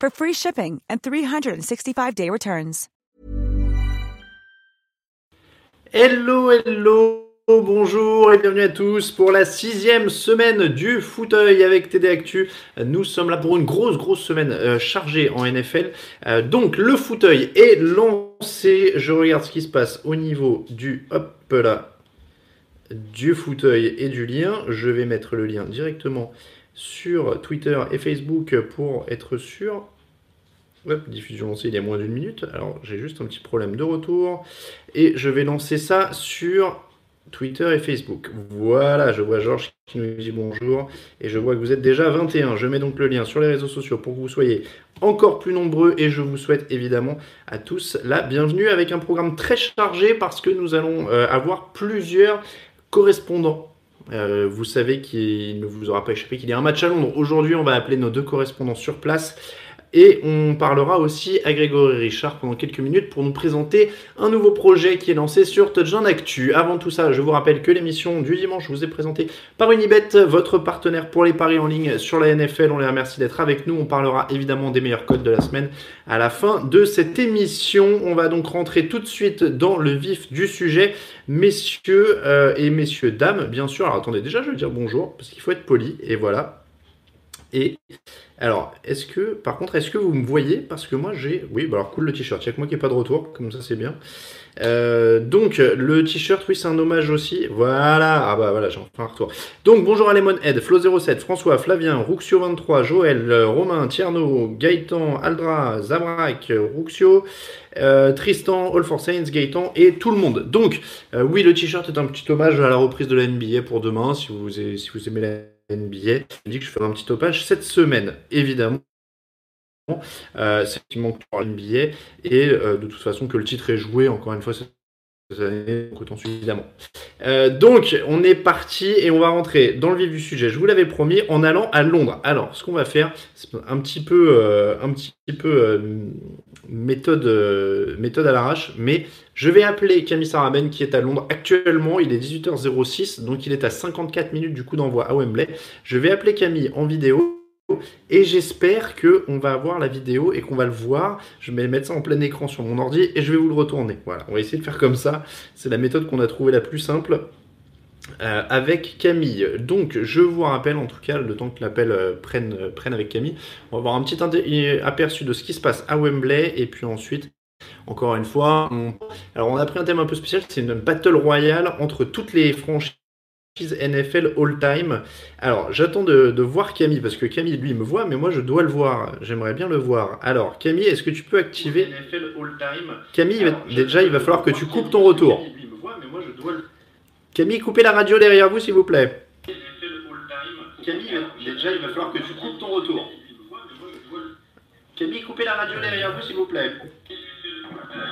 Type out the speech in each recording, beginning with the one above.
for free shipping and 365-day returns. Hello, hello, bonjour et bienvenue à tous pour la sixième semaine du fauteuil avec TD Actu. Nous sommes là pour une grosse, grosse semaine euh, chargée en NFL. Euh, donc le fauteuil est lancé. Je regarde ce qui se passe au niveau du, hop là, du fauteuil et du lien. Je vais mettre le lien directement sur Twitter et Facebook pour être sûr. Diffusion lancée il y a moins d'une minute. Alors j'ai juste un petit problème de retour. Et je vais lancer ça sur Twitter et Facebook. Voilà, je vois Georges qui nous dit bonjour. Et je vois que vous êtes déjà 21. Je mets donc le lien sur les réseaux sociaux pour que vous soyez encore plus nombreux. Et je vous souhaite évidemment à tous la bienvenue avec un programme très chargé parce que nous allons euh, avoir plusieurs correspondants. Euh, vous savez qu'il ne vous aura pas échappé qu'il y a un match à Londres. Aujourd'hui, on va appeler nos deux correspondants sur place. Et on parlera aussi à Grégory Richard pendant quelques minutes pour nous présenter un nouveau projet qui est lancé sur Touchdown Actu. Avant tout ça, je vous rappelle que l'émission du dimanche vous est présentée par Unibet, votre partenaire pour les paris en ligne sur la NFL. On les remercie d'être avec nous. On parlera évidemment des meilleurs codes de la semaine à la fin de cette émission. On va donc rentrer tout de suite dans le vif du sujet. Messieurs euh, et messieurs, dames, bien sûr. Alors attendez, déjà je vais dire bonjour parce qu'il faut être poli. Et voilà. Et alors, est-ce que, par contre, est-ce que vous me voyez? Parce que moi, j'ai. Oui, bah alors cool le t-shirt. Il que moi qui n'ai pas de retour, comme ça c'est bien. Euh, donc, le t-shirt, oui, c'est un hommage aussi. Voilà, ah bah voilà, j'ai enfin un retour. Donc, bonjour à Lemonhead, Flo07, François, Flavien, Ruxio23, Joël, Romain, Tierno, Gaëtan, Aldra, Zabrak, Ruxio, euh, Tristan, All for Saints, Gaëtan et tout le monde. Donc, euh, oui, le t-shirt est un petit hommage à la reprise de la NBA pour demain, si vous, si vous aimez la NBA. Je dis que je ferai un petit topage cette semaine, évidemment. Euh, c'est qui manque pour NBA et euh, de toute façon que le titre est joué encore une fois cette Euh, donc on est parti et on va rentrer dans le vif du sujet. Je vous l'avais promis en allant à Londres. Alors ce qu'on va faire, c'est un petit peu, euh, euh, méthode, méthode à l'arrache, mais je vais appeler Camille Saraben qui est à Londres actuellement. Il est 18h06, donc il est à 54 minutes du coup d'envoi à Wembley. Je vais appeler Camille en vidéo. Et j'espère que on va avoir la vidéo et qu'on va le voir. Je vais mettre ça en plein écran sur mon ordi et je vais vous le retourner. Voilà, on va essayer de faire comme ça. C'est la méthode qu'on a trouvée la plus simple. euh, avec Camille. Donc, je vous rappelle, en tout cas, le temps que l'appel euh, prenne, euh, prenne avec Camille, on va avoir un petit aperçu de ce qui se passe à Wembley et puis ensuite, encore une fois, alors on a pris un thème un peu spécial, c'est une battle royale entre toutes les franchises NFL all-time. Alors, j'attends de, de voir Camille, parce que Camille, lui, me voit, mais moi, je dois le voir. J'aimerais bien le voir. Alors, Camille, est-ce que tu peux activer... Camille, déjà, il va falloir que tu coupes ton retour. Camille, coupez la radio derrière vous, s'il vous plaît. Camille, déjà, il va falloir que tu coupes ton retour. Camille, coupez la radio derrière vous, s'il vous plaît.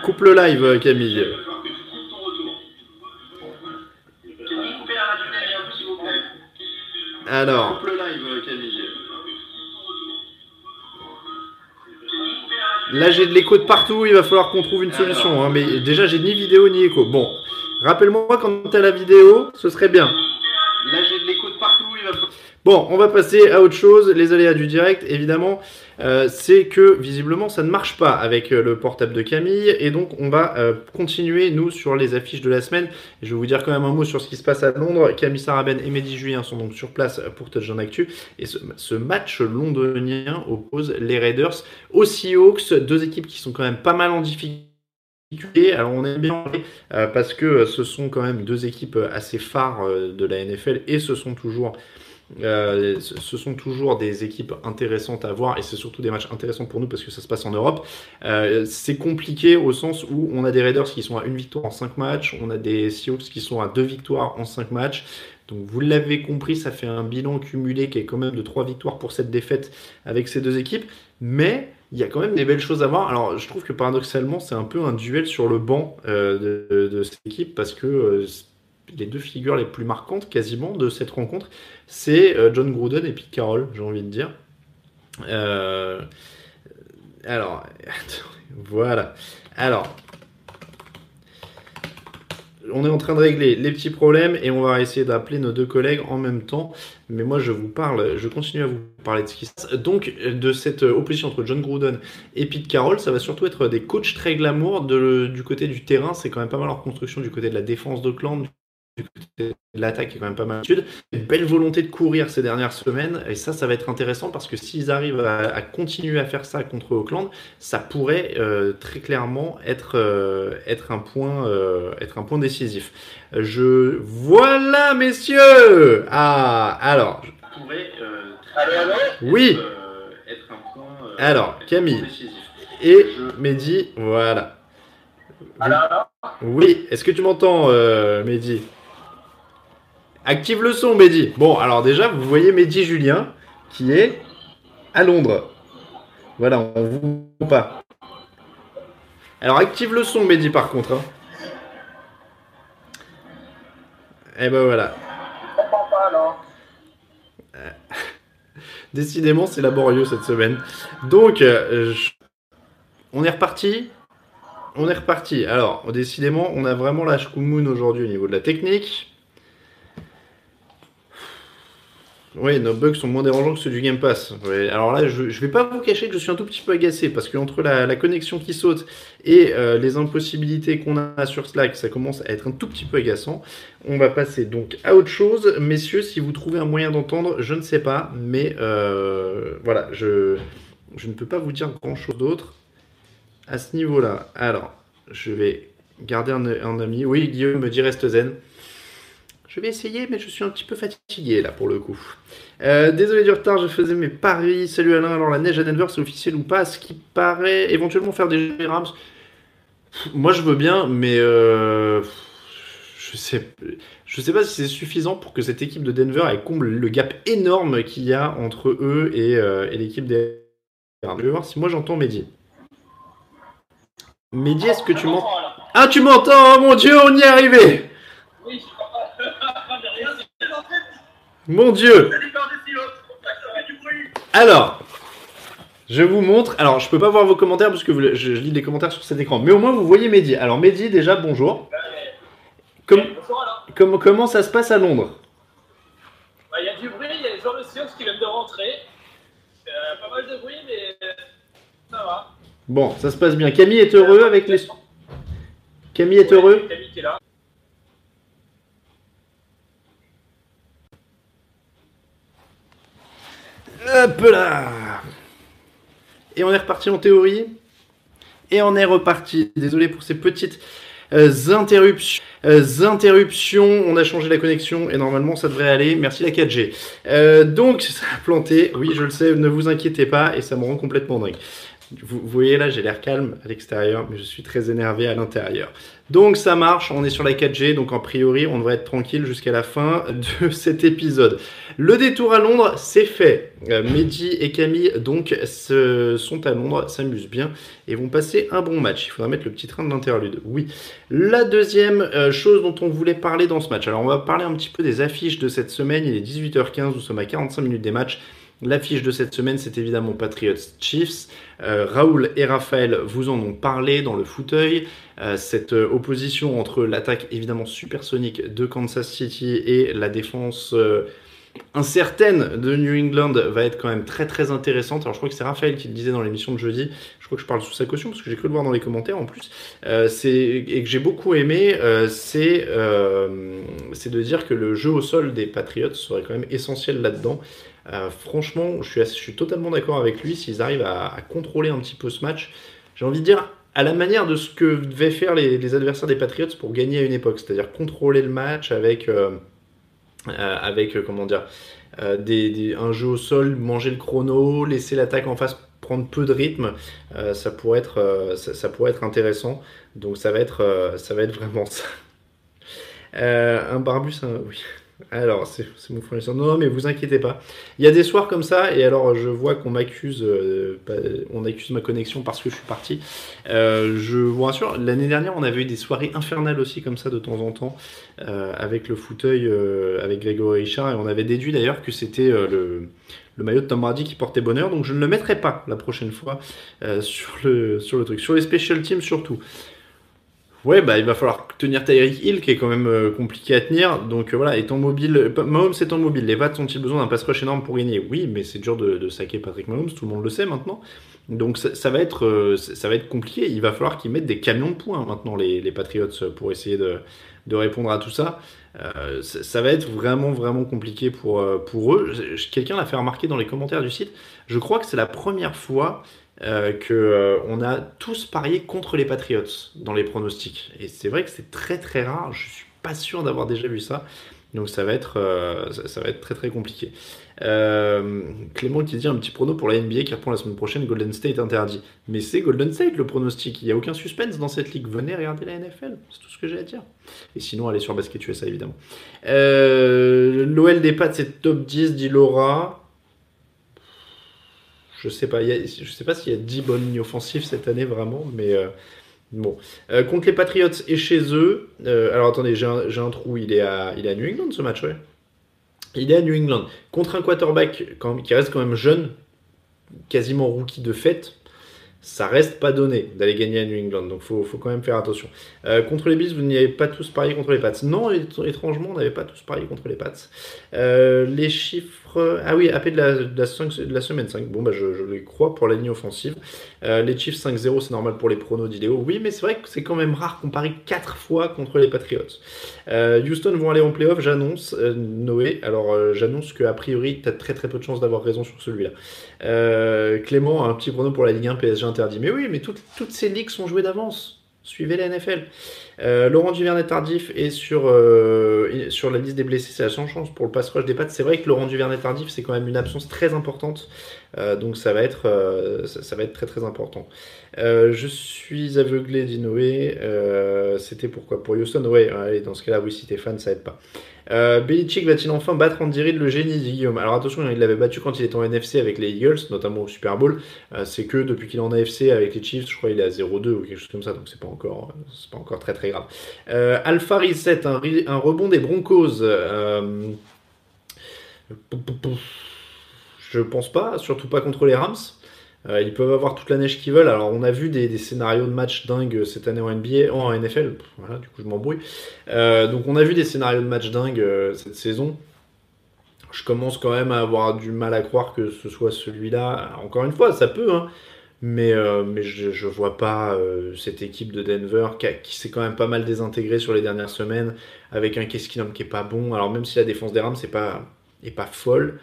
Coupe le live, Camille. Alors. Là, j'ai de l'écho de partout, il va falloir qu'on trouve une solution. hein, mais déjà, j'ai ni vidéo ni écho. Bon, rappelle-moi quand t'as la vidéo, ce serait bien. Bon, on va passer à autre chose. Les aléas du direct, évidemment, euh, c'est que visiblement ça ne marche pas avec euh, le portable de Camille. Et donc, on va euh, continuer, nous, sur les affiches de la semaine. je vais vous dire quand même un mot sur ce qui se passe à Londres. Camille Saraben et Mehdi Julien sont donc sur place pour Touchdown Actu. Et ce, match londonien oppose les Raiders aux Seahawks, deux équipes qui sont quand même pas mal en difficulté. Alors on aime bien parce que ce sont quand même deux équipes assez phares de la NFL et ce sont toujours euh, ce sont toujours des équipes intéressantes à voir et c'est surtout des matchs intéressants pour nous parce que ça se passe en Europe. Euh, c'est compliqué au sens où on a des Raiders qui sont à une victoire en 5 matchs, on a des Seahawks qui sont à deux victoires en 5 matchs. Donc vous l'avez compris, ça fait un bilan cumulé qui est quand même de 3 victoires pour cette défaite avec ces deux équipes. Mais il y a quand même des belles choses à voir. Alors je trouve que paradoxalement c'est un peu un duel sur le banc euh, de, de, cette équipe parce que les deux figures les plus marquantes quasiment de cette rencontre, c'est euh, John Gruden et Pete Carroll, j'ai envie de dire. Euh, alors, voilà. Alors, on est en train de régler les petits problèmes et on va essayer d'appeler nos deux collègues en même temps. Mais moi, je vous parle, je continue à vous parler de ce qui se passe. Donc, de cette opposition entre John Gruden et Pete Carroll, ça va surtout être des coachs très glamour du côté du terrain. C'est quand même pas mal en construction du côté de la défense d'Oakland, l'attaque est quand même pas mal Une belle volonté de courir ces dernières semaines, et ça, ça va être intéressant parce que s'ils arrivent à, continuer à faire ça contre Auckland, ça pourrait euh, très clairement être, euh, être, un point, euh, être un point décisif. Je voilà, messieurs. Ah, alors. Pourrait, oui. Être un point, alors, Camille et Mehdi, voilà. Oui, est-ce que tu m'entends, Mehdi? Active le son, Mehdi. Bon, alors déjà, vous voyez Mehdi Julien qui est à Londres. Voilà, on vous pas. Alors active le son, Mehdi, par contre. Hein. Et eh ben voilà. Euh, décidément, c'est laborieux cette semaine. Donc, euh, on est reparti. On est reparti. Alors, décidément, on a vraiment la Shkumun aujourd'hui au niveau de la technique. Oui, nos bugs sont moins dérangeants que ceux du Game Pass. alors là, je ne vais pas vous cacher que je suis un tout petit peu agacé parce qu'entre la, la connexion qui saute et euh, les impossibilités qu'on a sur Slack, ça commence à être un tout petit peu agaçant. On va passer donc à autre chose. Messieurs, si vous trouvez un moyen d'entendre, je ne sais pas, mais euh, voilà, je, je ne peux pas vous dire grand chose d'autre à ce niveau-là. Alors, je vais garder un ami. Oui, Guillaume me dit reste zen. Je vais essayer, mais je suis un petit peu fatigué là pour le coup. Euh, désolé du retard, je faisais mes paris. Salut Alain, alors la neige à Denver, c'est officiel ou pas? Ce qui paraît éventuellement faire des Rams. Moi je veux bien, mais euh, je sais, je sais pas si c'est suffisant pour que cette équipe de Denver elle comble le gap énorme qu'il y a entre eux et, euh, l'équipe des Rams. Je vais voir si moi j'entends Mehdi. Mehdi, est-ce que tu m'entends Ah, tu m'entends? Oh mon dieu, on y est arrivé Mon Dieu Alors, je vous montre. Alors, je peux pas voir vos commentaires parce que je, lis les commentaires sur cet écran. Mais au moins, vous voyez Mehdi. Alors, Mehdi, déjà, bonjour. comment ça se passe à Londres? Bah, Il y a du bruit, il y a les joueurs de Seahawks qui viennent de rentrer. Euh, pas mal de bruit, mais ça va. Bon, ça se passe bien. Camille est heureux avec les. Camille est heureux? Camille qui est là. Et on est reparti en théorie. Et on est reparti. Désolé pour ces petites euh, interruptions. Euh, interruptions. On a changé la connexion et normalement ça devrait aller. Merci la 4G. Euh, donc ça a planté. Oui, je le sais. Ne vous inquiétez pas et ça me rend complètement dingue. Vous, voyez là, j'ai l'air calme à l'extérieur, mais je suis très énervé à l'intérieur. Donc ça marche, on est sur la 4G, donc en priori on devrait être tranquille jusqu'à la fin de cet épisode. Le détour à Londres, c'est fait. Euh, Mehdi et Camille donc sont à Londres, s'amusent bien et vont passer un bon match. Il faudra mettre le petit train de l'interlude. Oui. La deuxième euh, chose dont on voulait parler dans ce match. Alors on va parler un petit peu des affiches de cette semaine. Il est 18h15, nous sommes à 45 minutes des matchs. L'affiche de cette semaine, c'est évidemment Patriots Chiefs. Euh, Raoul et Raphaël vous en ont parlé dans le fauteuil. Euh, cette euh, opposition entre l'attaque évidemment supersonique de Kansas City et la défense incertaine de New England va être quand même très très intéressante. Alors je crois que c'est Raphaël qui le disait dans l'émission de jeudi. Je crois que je parle sous sa caution parce que j'ai cru le voir dans les commentaires en plus. Et que j'ai beaucoup aimé, c'est de dire que le jeu au sol des Patriots serait quand même essentiel là-dedans. Euh, franchement, je suis, totalement d'accord avec lui. S'ils arrivent à, contrôler un petit peu ce match, j'ai envie de dire à la manière de ce que devaient faire les, adversaires des Patriots pour gagner à une époque, c'est-à-dire contrôler le match avec euh, euh, un jeu au sol, manger le chrono, laisser l'attaque en face prendre peu de rythme, ça pourrait être ça, intéressant. Donc ça va être vraiment ça. Un barbus, oui. Alors, c'est mon fournisseur. Non, non, mais vous inquiétez pas. Il y a des soirs comme ça, et alors je vois qu'on m'accuse, euh, on accuse ma connexion parce que je suis parti. Euh, je vous rassure, l'année dernière, on avait eu des soirées infernales aussi comme ça de temps en temps, euh, avec le fauteuil, avec Grégory Richard, et on avait déduit d'ailleurs que c'était le, le maillot de Tom Brady qui portait bonheur, donc je ne le mettrai pas la prochaine fois sur, le, sur le truc. Sur les special teams surtout. Ouais, bah il va falloir tenir Tyreek Hill qui est quand même euh, compliqué à tenir. Donc euh, voilà, étant mobile, euh, Mahomes étant mobile, les Vats ont-ils besoin d'un pass rush énorme pour gagner? Oui, mais c'est dur de, saquer Patrick Mahomes, tout le monde le sait maintenant. Donc ça, va être ça va être compliqué. Il va falloir qu'ils mettent des camions de points maintenant les, les Patriots pour essayer de, de répondre à tout ça. Ça, va être vraiment vraiment compliqué pour pour eux. Quelqu'un l'a fait remarquer dans les commentaires du site. Je crois que c'est la première fois euh, que euh, on a tous parié contre les Patriots dans les pronostics. Et c'est vrai que c'est très très rare. Je suis pas sûr d'avoir déjà vu ça. Donc ça va être euh, ça, va être très très compliqué. Euh, Clément qui dit un petit prono pour la NBA qui reprend la semaine prochaine. Golden State interdit. Mais c'est Golden State le pronostic. Il n'y a aucun suspense dans cette ligue. Venez regarder la NFL. C'est tout ce que j'ai à dire. Et sinon allez sur Basket USA évidemment. L'OL des Pats c'est top 10 dit Laura. Je sais pas, je sais pas s'il y a 10 bonnes lignes offensives cette année vraiment, mais euh, bon. Euh, contre les Patriots et chez eux, euh, alors attendez, j'ai un, trou, il est, à, il est à New England ce match, ouais. Il est à New England. Contre un quarterback qui reste quand même jeune, quasiment rookie de fête, ça reste pas donné d'aller gagner à New England, donc faut, faut quand même faire attention. Contre les Bills, vous n'y avez pas tous parié contre les Pats. Non, étr- étrangement, on n'avait pas tous parié contre les Pats. Les chiffres. Ah oui, AP de la, semaine 5. Bon, bah, je, les crois pour la ligne offensive. Euh, les Chiefs 5-0, c'est normal pour les pronos d'Idéo. Oui, mais c'est vrai que c'est quand même rare qu'on parie 4 fois contre les Patriots. Euh, Houston vont aller en playoff, j'annonce. euh, Noé, alors j'annonce qu'a priori, tu as très très peu de chances d'avoir raison sur celui-là. Clément un petit prono pour la Ligue 1 PSG interdit. Mais oui, mais toutes ces ligues sont jouées d'avance. Suivez la NFL. Euh, Laurent Duvernay tardif est sur, euh, sur la liste des blessés, c'est la seule chance pour le pass rush des pattes. C'est vrai que Laurent Duvernay tardif, c'est quand même une absence très importante, Euh, donc ça va être, ça, va être très très important. Je suis aveuglé, dit Noé. Euh, C'était pourquoi? Pour Houston Ouais, allez, dans ce cas-là, oui, si t'es fan, ça aide pas. Euh, Belichick va-t-il enfin battre Andy Reid, le génie dit Guillaume? Alors attention, il l'avait battu quand il était en NFC avec les Eagles, notamment au Super Bowl. Euh, c'est que depuis qu'il est en AFC avec les Chiefs, je crois qu'il est à 0-2 ou quelque chose comme ça, donc c'est pas encore, c'est pas encore très très grave. Euh, Alpha Reset, un, un rebond des Broncos. Je pense pas, surtout pas contre les Rams. Euh, ils peuvent avoir toute la neige qu'ils veulent. Alors, on a vu des, scénarios de matchs dingues cette année en NBA, en NFL. Voilà, du coup, je m'embrouille. Euh, donc, on a vu des scénarios de matchs dingues euh, cette saison. Je commence quand même à avoir du mal à croire que ce soit celui-là. Encore une fois, ça peut, hein. Mais, euh, mais je, je vois pas cette équipe de Denver qui, s'est quand même pas mal désintégrée sur les dernières semaines avec un Keskinum qui est pas bon. Alors même si la défense des Rams c'est pas, est pas folle,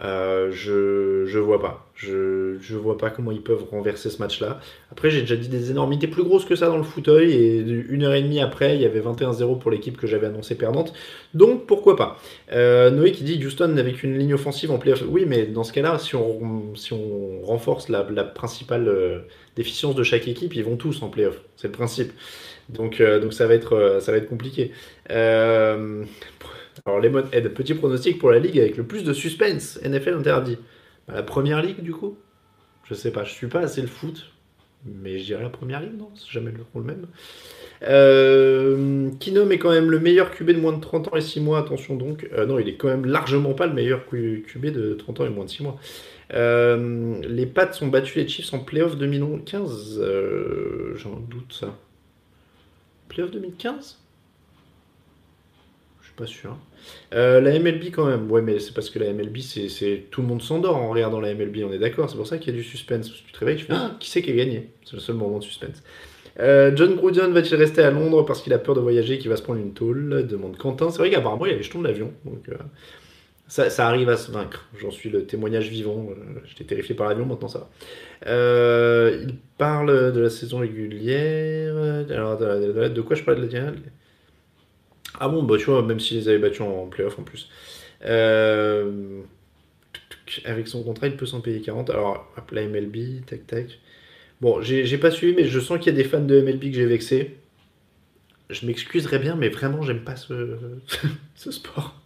euh, je, vois pas. Je, vois pas comment ils peuvent renverser ce match-là. Après, j'ai déjà dit des énormités plus grosses que ça dans le fauteuil et une heure et demie après, il y avait 21-0 pour l'équipe que j'avais annoncée perdante. Donc pourquoi pas? Euh, Noé qui dit Houston n'avait qu'une ligne offensive en playoff. Oui, mais dans ce cas-là, si on, renforce la, principale euh, déficience de chaque équipe, ils vont tous en playoff. C'est le principe. Donc, ça, va être, ça va être compliqué. Alors, Lemon Head, petit pronostic pour la ligue avec le plus de suspense. NFL interdit. Bah, la première ligue, du coup? Je sais pas, je suis pas assez le foot. Mais je dirais la première ligue, non? C'est jamais le, le même. Euh, Kinom est quand même le meilleur QB de moins de 30 ans et 6 mois, attention donc. Euh, non, il est quand même largement pas le meilleur QB de 30 ans et moins de 6 mois. Euh, les Pats ont battu les Chiefs en playoff 2015. Euh, J'en doute ça. Playoff 2015 Je suis pas sûr. Euh, la MLB quand même, ouais, mais c'est parce que la MLB, c'est, tout le monde s'endort en regardant la MLB, on est d'accord. C'est pour ça qu'il y a du suspense. Parce que tu te réveilles, tu fais ah, qui c'est qui a gagné? C'est le seul moment de suspense. Euh, John Gruden va-t-il rester à Londres parce qu'il a peur de voyager et qu'il va se prendre une tôle? Demande Quentin. C'est vrai qu'apparemment il y a les jetons de l'avion, donc euh, ça, arrive à se vaincre. J'en suis le témoignage vivant. J'étais terrifié par l'avion, maintenant ça va. Il parle de la saison régulière. Alors, de, quoi je parle de la dernière? Ah bon, bah tu vois, même s'ils les avaient battus en playoff en plus. Euh, avec son contrat, il peut s'en payer 40. Alors, hop, la MLB, tac tac. Bon, j'ai pas suivi, mais je sens qu'il y a des fans de MLB que j'ai vexé. Je m'excuserais bien, mais vraiment, j'aime pas ce, sport.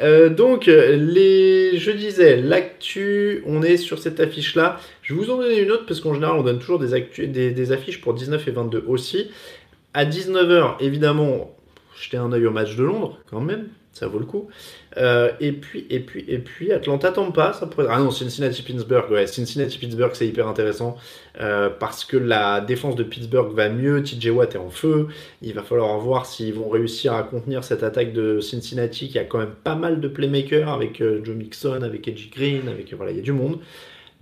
Euh, donc, les, je disais, l'actu, on est sur cette affiche-là. Je vais vous en donner une autre parce qu'en général, on donne toujours des, des, des affiches pour 19 et 22 aussi. À 19h, évidemment, jetez un œil au match de Londres quand même, ça vaut le coup. Euh, et puis, et puis, et puis, Atlanta Tampa, ça pourrait. Ah non, Cincinnati Pittsburgh, ouais, Cincinnati Pittsburgh, c'est hyper intéressant euh, parce que la défense de Pittsburgh va mieux, TJ Watt est en feu. Il va falloir voir s'ils vont réussir à contenir cette attaque de Cincinnati qui a quand même pas mal de playmakers avec euh, Joe Mixon, avec Edgy Green, avec voilà, il y a du monde.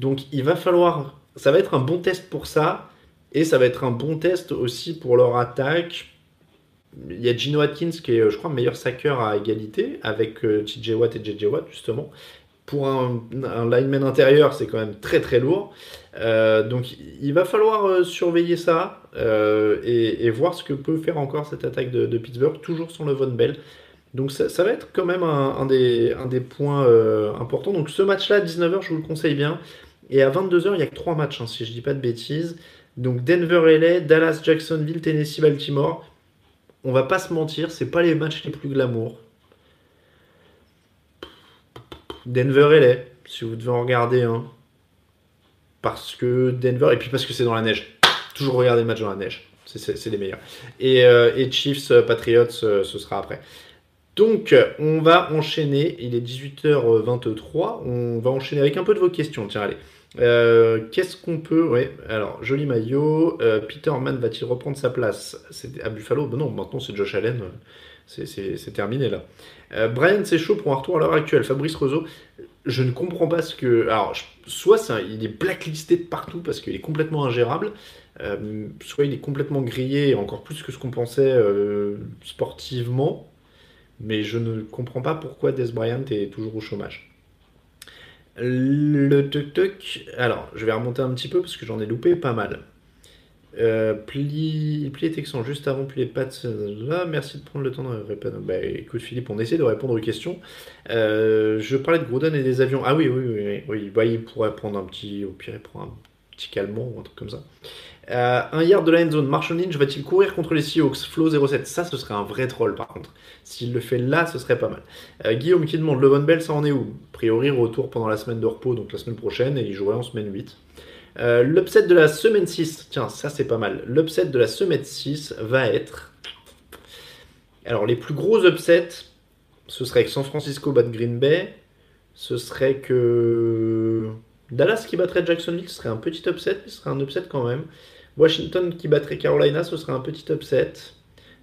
Donc il va falloir, ça va être un bon test pour ça et ça va être un bon test aussi pour leur attaque. Il y a Gino Atkins qui est, euh, je crois, meilleur sacker à égalité avec euh, TJ Watt et JJ Watt justement. Pour un, lineman intérieur, c'est quand même très très lourd. Euh, donc il va falloir surveiller ça et, voir ce que peut faire encore cette attaque de, Pittsburgh, toujours sans le Von Bell. Donc ça, va être quand même un, des, points importants. Donc ce match-là, à 19h, je vous le conseille bien. Et à 22h, il n'y a que 3 matchs, hein, si je dis pas de bêtises. Donc Denver LA, Dallas, Jacksonville, Tennessee, Baltimore. On va pas se mentir, c'est pas les matchs les plus glamour. Denver LA, si vous devez en regarder un. Parce que Denver, et puis parce que c'est dans la neige. Toujours regarder le match dans la neige. C'est- les meilleurs. Et, euh, Chiefs, euh, Patriots, euh, ce sera après. Donc, on va enchaîner. Il est 18h23. On va enchaîner avec un peu de vos questions. Tiens, allez. Euh, Qu'est-ce qu'on peut. Ouais, alors, joli maillot. Euh, Peterman va-t-il reprendre sa place? À Buffalo? Ben Non, maintenant c'est Josh Allen. C'est- terminé là. Euh, Brian, c'est chaud pour un retour à l'heure actuelle. Fabrice Roseau, je ne comprends pas ce que. Alors, soit il est blacklisté de partout parce qu'il est complètement ingérable, euh, soit il est complètement grillé, encore plus que ce qu'on pensait euh, sportivement. Mais je ne comprends pas pourquoi Des Bryant est toujours au chômage. Le tuk-tuk. Alors, je vais remonter un petit peu parce que j'en ai loupé pas mal. Euh, pli, Texan juste avant pli et Pats. Là, merci de prendre le temps de répondre. Bah, écoute Philippe, on essaie de répondre aux questions. Euh, je parlais de Gruden et des avions. Ah oui, oui, oui, oui. oui. Bah, il pourrait prendre un petit, au pire, il prend un petit calmant ou un truc comme ça. Euh, un yard de la end zone. Marshall Lynch va-t-il courir contre les Seahawks? Flow 07. Ça, ce serait un vrai troll par contre. S'il le fait là, ce serait pas mal. Euh, Guillaume qui demande Levon Bell, ça en est où? A priori, retour pendant la semaine de repos, donc la semaine prochaine, et il jouerait en semaine 8. Euh, L'upset de la semaine 6, tiens, ça c'est pas mal. L'upset de la semaine 6 va être. Alors, les plus gros upsets, ce serait que San Francisco batte Green Bay, ce serait que. Dallas qui battrait Jacksonville, ce serait un petit upset, mais ce serait un upset quand même. Washington qui battrait Carolina, ce serait un petit upset.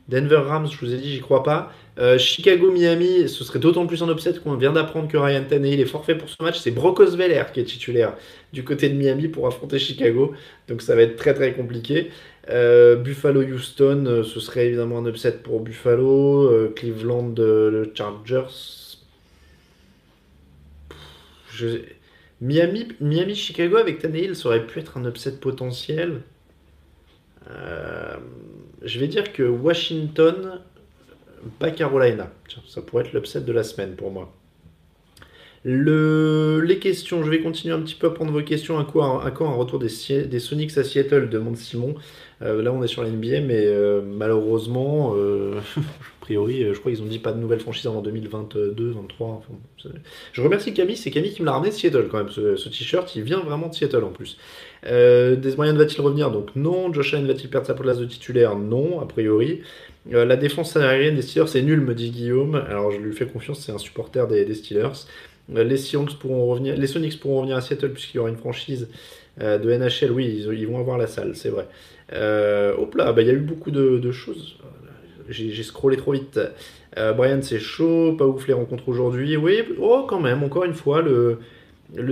Denver Rams, je vous ai dit, j'y crois pas. Euh, Chicago-Miami, ce serait d'autant plus un upset qu'on vient d'apprendre que Ryan Tannehill est forfait pour ce match. C'est Brock Osweiler qui est titulaire du côté de Miami pour affronter Chicago. Donc ça va être très très compliqué. Euh, Buffalo-Houston, euh, ce serait évidemment un upset pour Buffalo. Cleveland, le Chargers. Je- Miami, Miami-Chicago avec Tannehill, ça aurait pu être un upset potentiel. Euh, je vais dire que Washington, pas Carolina. Ça pourrait être l'upset de la semaine pour moi. Le, les questions, je vais continuer un petit peu à prendre vos questions. À quoi, à un retour des, des Sonics à Seattle demande Simon. Euh, là, on est sur la NBA, mais euh, malheureusement, euh, a priori, je crois qu'ils ont dit pas de nouvelle franchise avant 2022, 23. enfin, c'est- je remercie Camille, c'est Camille qui me l'a ramené de Seattle quand même. Ce, t-shirt, il vient vraiment de Seattle en plus. Des Bryant va-t-il revenir? Donc non. Josh Allen va-t-il perdre sa place de titulaire? Non, a priori. La défense aérienne des Steelers, c'est nul, me dit Guillaume. Alors je lui fais confiance, c'est un supporter des, Steelers. Les, Seahawks pourront revenir, les Sonics pourront revenir à Seattle puisqu'il y aura une franchise de NHL. Oui, ils vont avoir la salle, c'est vrai. Euh, hop là, bah, il y a eu beaucoup de, choses. j'ai scrollé trop vite. Euh, Brian, c'est chaud. Pas ouf les rencontres aujourd'hui. Oui, oh, quand même, encore une fois, le,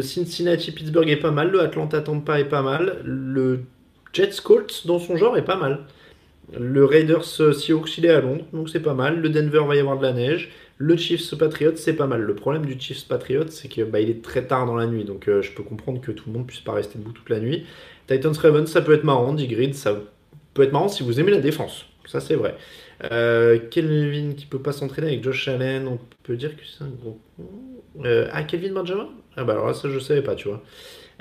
Cincinnati-Pittsburgh est pas mal. Le Atlanta-Tampa est pas mal. Le Jets Colts, dans son genre, est pas mal. Le Raiders Seahawks, il est à Londres, donc c'est pas mal. Le Denver va y avoir de la neige. Le Chiefs Patriots, c'est pas mal. Le problème du Chiefs Patriots, c'est que bah, il est très tard dans la nuit, donc euh, je peux comprendre que tout le monde puisse pas rester debout toute la nuit. Titans Ravens, ça peut être marrant. dit Grid, ça peut être marrant si vous aimez la défense. Ça, c'est vrai. Euh, Kelvin qui peut pas s'entraîner avec Josh Allen, on peut dire que c'est un gros. Euh, ah, Kelvin Benjamin? Ah, bah alors là, ça, je savais pas, tu vois.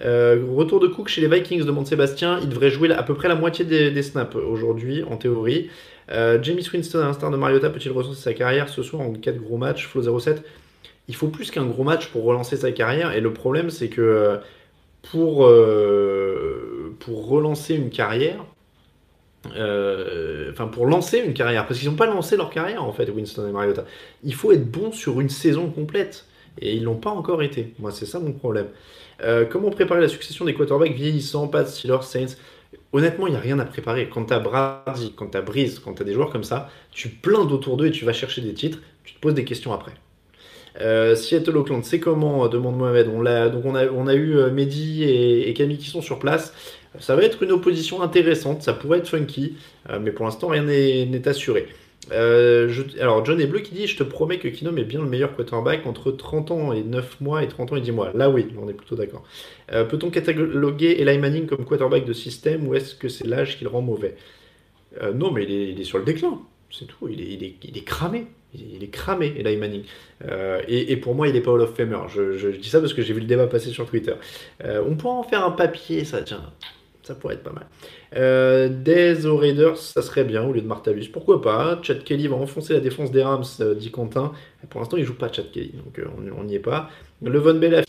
Euh, retour de Cook chez les Vikings, demande Sébastien. Il devrait jouer à peu près la moitié des, snaps aujourd'hui, en théorie. Euh, Jamie Winston, à l'instar de Mariota, peut-il relancer sa carrière ce soir en 4 gros matchs Flow 07 Il faut plus qu'un gros match pour relancer sa carrière. Et le problème, c'est que pour, pour relancer une carrière, enfin pour lancer une carrière, parce qu'ils n'ont pas lancé leur carrière en fait, Winston et Mariota. Il faut être bon sur une saison complète. Et ils l'ont pas encore été. Moi, c'est ça mon problème. Euh, comment préparer la succession des quarterbacks vieillissants, Pat, Steelers, Saints Honnêtement, il n'y a rien à préparer. Quand tu as Brady, quand tu as quand tu des joueurs comme ça, tu plains autour d'eux et tu vas chercher des titres, tu te poses des questions après. Euh, Seattle Oakland, c'est comment Demande Mohamed. On a, donc on a, eu euh, Mehdi et, et, Camille qui sont sur place. Ça va être une opposition intéressante, ça pourrait être funky, mais pour l'instant rien n'est assuré. Euh, alors, John est bleu qui dit Je te promets que Kinom est bien le meilleur quarterback entre 30 ans et 9 mois et 30 ans et 10 mois. Là, oui, on est plutôt d'accord. Euh, peut-on cataloguer Eli Manning comme quarterback de système ou est-ce que c'est l'âge qui le rend mauvais? Euh, Non, mais il est, sur le déclin. C'est tout. Il est, est, cramé. Il est cramé, Eli Manning. Et, pour moi, il n'est pas Hall of Famer. Je, je, dis ça parce que j'ai vu le débat passer sur Twitter. on pourrait en faire un papier, ça, tiens. Ça pourrait être pas mal. Euh, des aux ça serait bien au lieu de Martavis. Pourquoi pas Chad Kelly va enfoncer la défense des Rams, euh, dit Quentin. Pour l'instant, il joue pas Chad Kelly, donc euh, on n'y est pas. Le Von Bell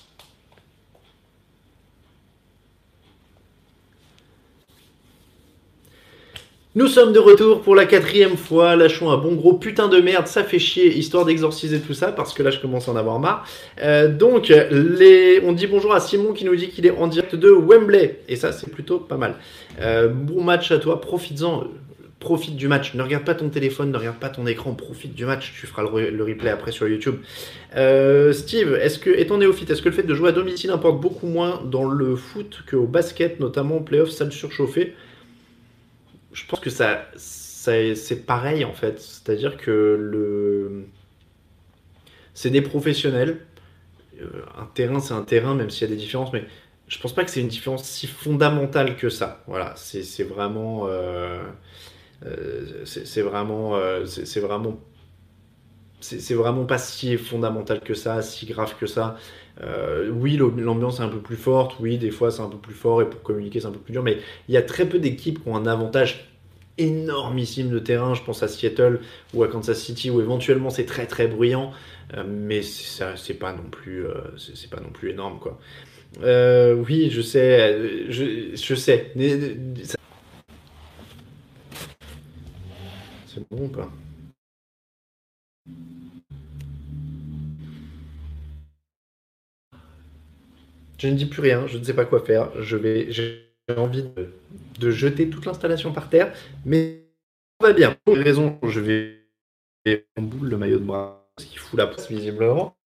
Nous sommes de retour pour la quatrième fois. Lâchons un bon gros putain de merde, ça fait chier, histoire d'exorciser tout ça, parce que là je commence à en avoir marre. Euh, donc, on dit bonjour à Simon qui nous dit qu'il est en direct de Wembley. Et ça, c'est plutôt pas mal. Euh, bon match à toi, profites-en. Profite du match. Ne regarde pas ton téléphone, ne regarde pas ton écran. Profite du match. Tu feras le, replay après sur YouTube. Euh, Steve, est-ce que, étant néophyte, est-ce que le fait de jouer à domicile importe beaucoup moins dans le foot qu'au basket, notamment en playoff, salle surchauffée? Je pense que ça, c'est pareil en fait. C'est-à-dire que le... c'est des professionnels. Euh, un terrain, c'est un terrain, même s'il y a des différences, mais je pense pas que c'est une différence si fondamentale que ça. Voilà, c'est vraiment. Euh, euh, c'est vraiment. c'est vraiment. C'est vraiment pas si fondamental que ça, si grave que ça. Oui, l'ambiance est un peu plus forte, oui, des fois c'est un peu plus fort et pour communiquer c'est un peu plus dur, mais il y a très peu d'équipes qui ont un avantage énormissime de terrain. Je pense à Seattle ou à Kansas City où éventuellement c'est très très bruyant, euh, mais c'est pas non plus euh, pas non plus énorme quoi. Euh, oui, je sais, je, je sais. C'est bon ou pas? Je ne dis plus rien, je ne sais pas quoi faire. Je vais, j'ai envie de jeter toute l'installation par terre, mais ça va bien. Pour une raison, je vais en boule le maillot de bras, ce qui fout la place visiblement.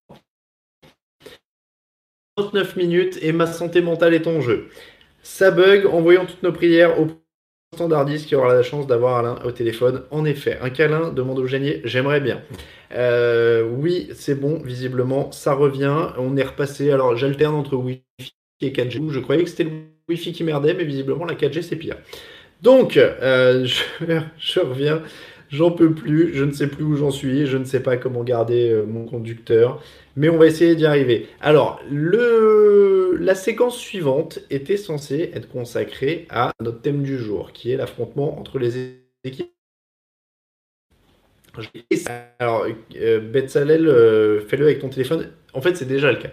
39 minutes et ma santé mentale est en jeu. Ça bug, envoyons toutes nos prières au standardiste qui aura la chance d'avoir Alain au téléphone. En effet, un câlin, demande au génie, j'aimerais bien. Euh, oui, c'est bon, visiblement, ça revient. On est repassé, alors j'alterne entre Wi-Fi et 4G. Je croyais que c'était le Wi-Fi qui merdait, mais visiblement la 4G c'est pire. Donc, euh, je, reviens, j'en peux plus, je ne sais plus où j'en suis, je ne sais pas comment garder euh, mon conducteur, mais on va essayer d'y arriver. Alors, le, la séquence suivante était censée être consacrée à notre thème du jour, qui est l'affrontement entre les équipes. Alors, euh, Betsalel, euh, fais-le avec ton téléphone. En fait, c'est déjà le cas.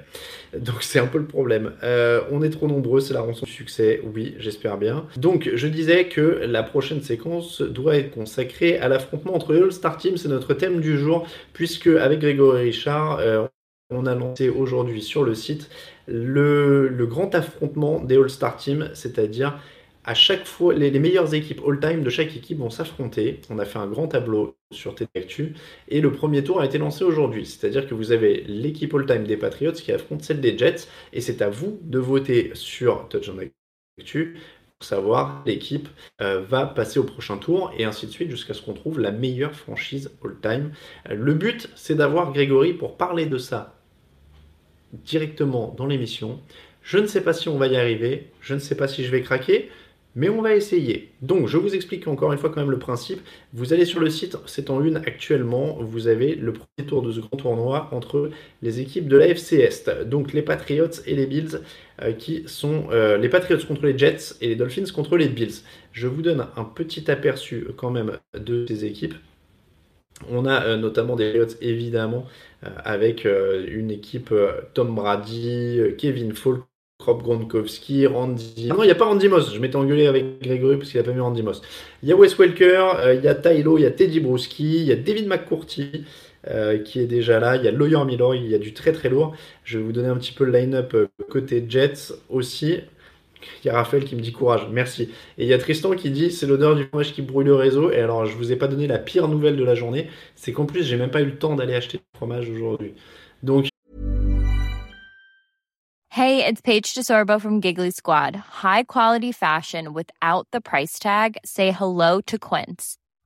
Donc c'est un peu le problème. Euh, on est trop nombreux, c'est la rançon du succès, oui, j'espère bien. Donc je disais que la prochaine séquence doit être consacrée à l'affrontement entre les All-Star Teams, c'est notre thème du jour, puisque avec Grégory Richard, euh, on a lancé aujourd'hui sur le site le, grand affrontement des All-Star Teams, c'est-à-dire à chaque fois, les, meilleures équipes all-time de chaque équipe vont s'affronter. On a fait un grand tableau sur TTActu et le premier tour a été lancé aujourd'hui. C'est-à-dire que vous avez l'équipe all-time des Patriots qui affronte celle des Jets et c'est à vous de voter sur Touchdown Actu pour savoir l'équipe euh, va passer au prochain tour et ainsi de suite jusqu'à ce qu'on trouve la meilleure franchise all-time. le but, c'est d'avoir Grégory pour parler de ça directement dans l'émission. Je ne sais pas si on va y arriver, je ne sais pas si je vais craquer, mais on va essayer. Donc, je vous explique encore une fois quand même le principe. Vous allez sur le site, c'est en une actuellement. Vous avez le premier tour de ce grand tournoi entre les équipes de la FC Est. Donc, les Patriots et les Bills, euh, qui sont euh, les Patriots contre les Jets et les Dolphins contre les Bills. Je vous donne un petit aperçu quand même de ces équipes. On a euh, notamment des Patriots évidemment avec une équipe Tom Brady, Kevin Falk, Rob Gronkowski, Randy. non, il n'y a pas Randy Moss. Je m'étais engueulé avec Gregory parce qu'il n'a pas mis Randy Moss. Il y a Wes Welker, euh, il y a Tylo, il y a Teddy Bruschi, il y a David McCourty euh, qui est déjà là. Il y a Lawyer Miller, il y a du très très lourd. Je vais vous donner un petit peu le line-up euh, côté Jets aussi. Il y a Raphaël qui me dit courage, merci. Et il y a Tristan qui dit c'est l'odeur du fromage qui brouille le réseau. Et alors, je vous ai pas donné la pire nouvelle de la journée, c'est qu'en plus, j'ai même pas eu le temps d'aller acheter du fromage aujourd'hui. Donc, Hey, it's Paige DeSorbo from Giggly Squad. High quality fashion without the price tag. Say hello to Quince.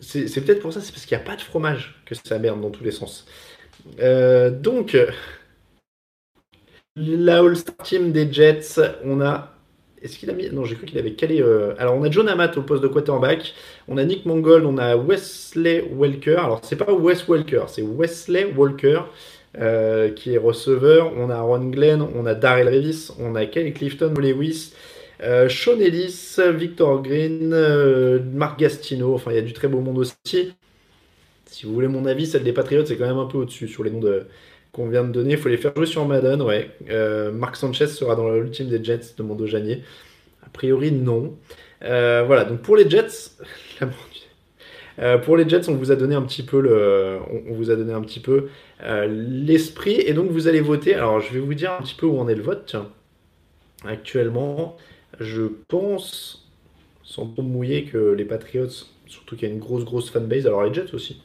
C'est peut-être pour ça, c'est parce qu'il n'y a pas de fromage que ça merde dans tous les sens. Euh, donc, la All-Star Team des Jets, on a est-ce qu'il a mis. Non, j'ai cru qu'il avait calé. Euh, alors, on a John Amat au poste de quarterback. On a Nick Mangold. On a Wesley Walker. Alors, c'est pas Wes Walker, c'est Wesley Walker euh, qui est receveur. On a Ron Glenn. On a Darrell Revis. On a Kelly Clifton, Lewis. Euh, Sean Ellis, Victor Green, Marc Gastino. Enfin, il y a du très beau monde aussi. Si vous voulez mon avis, celle des Patriots, c'est quand même un peu au-dessus sur les noms de, qu'on vient de donner. Il faut les faire jouer sur Madden, ouais. Euh, Marc Sanchez sera dans l'ultime des Jets, de Mondo Janier. A priori, non. Euh, voilà, donc pour les Jets, euh, pour les Jets, on vous a donné un petit peu le, on, vous a donné un petit peu l'esprit, et donc vous allez voter. Alors, je vais vous dire un petit peu où en est le vote. Actuellement, je pense, sans trop mouiller, que les Patriots, surtout qu'il y a une grosse grosse fanbase, alors les Jets aussi,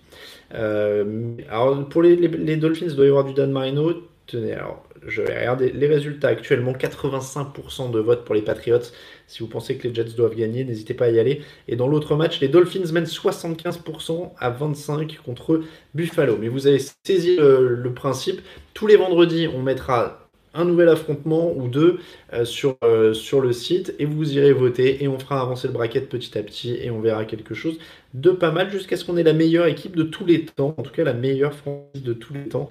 euh, alors pour les, Dolphins, il doit y avoir du Dan Marino. Tenez, alors je vais regarder les résultats actuellement 85% de vote pour les Patriots. Si vous pensez que les Jets doivent gagner, n'hésitez pas à y aller. Et dans l'autre match, les Dolphins mènent 75% à 25% contre Buffalo. Mais vous avez saisi le principe. Tous les vendredis, on mettra un nouvel affrontement ou deux euh, sur, euh, sur le site et vous irez voter et on fera avancer le bracket petit à petit et on verra quelque chose de pas mal jusqu'à ce qu'on ait la meilleure équipe de tous les temps, en tout cas la meilleure franchise de tous les temps.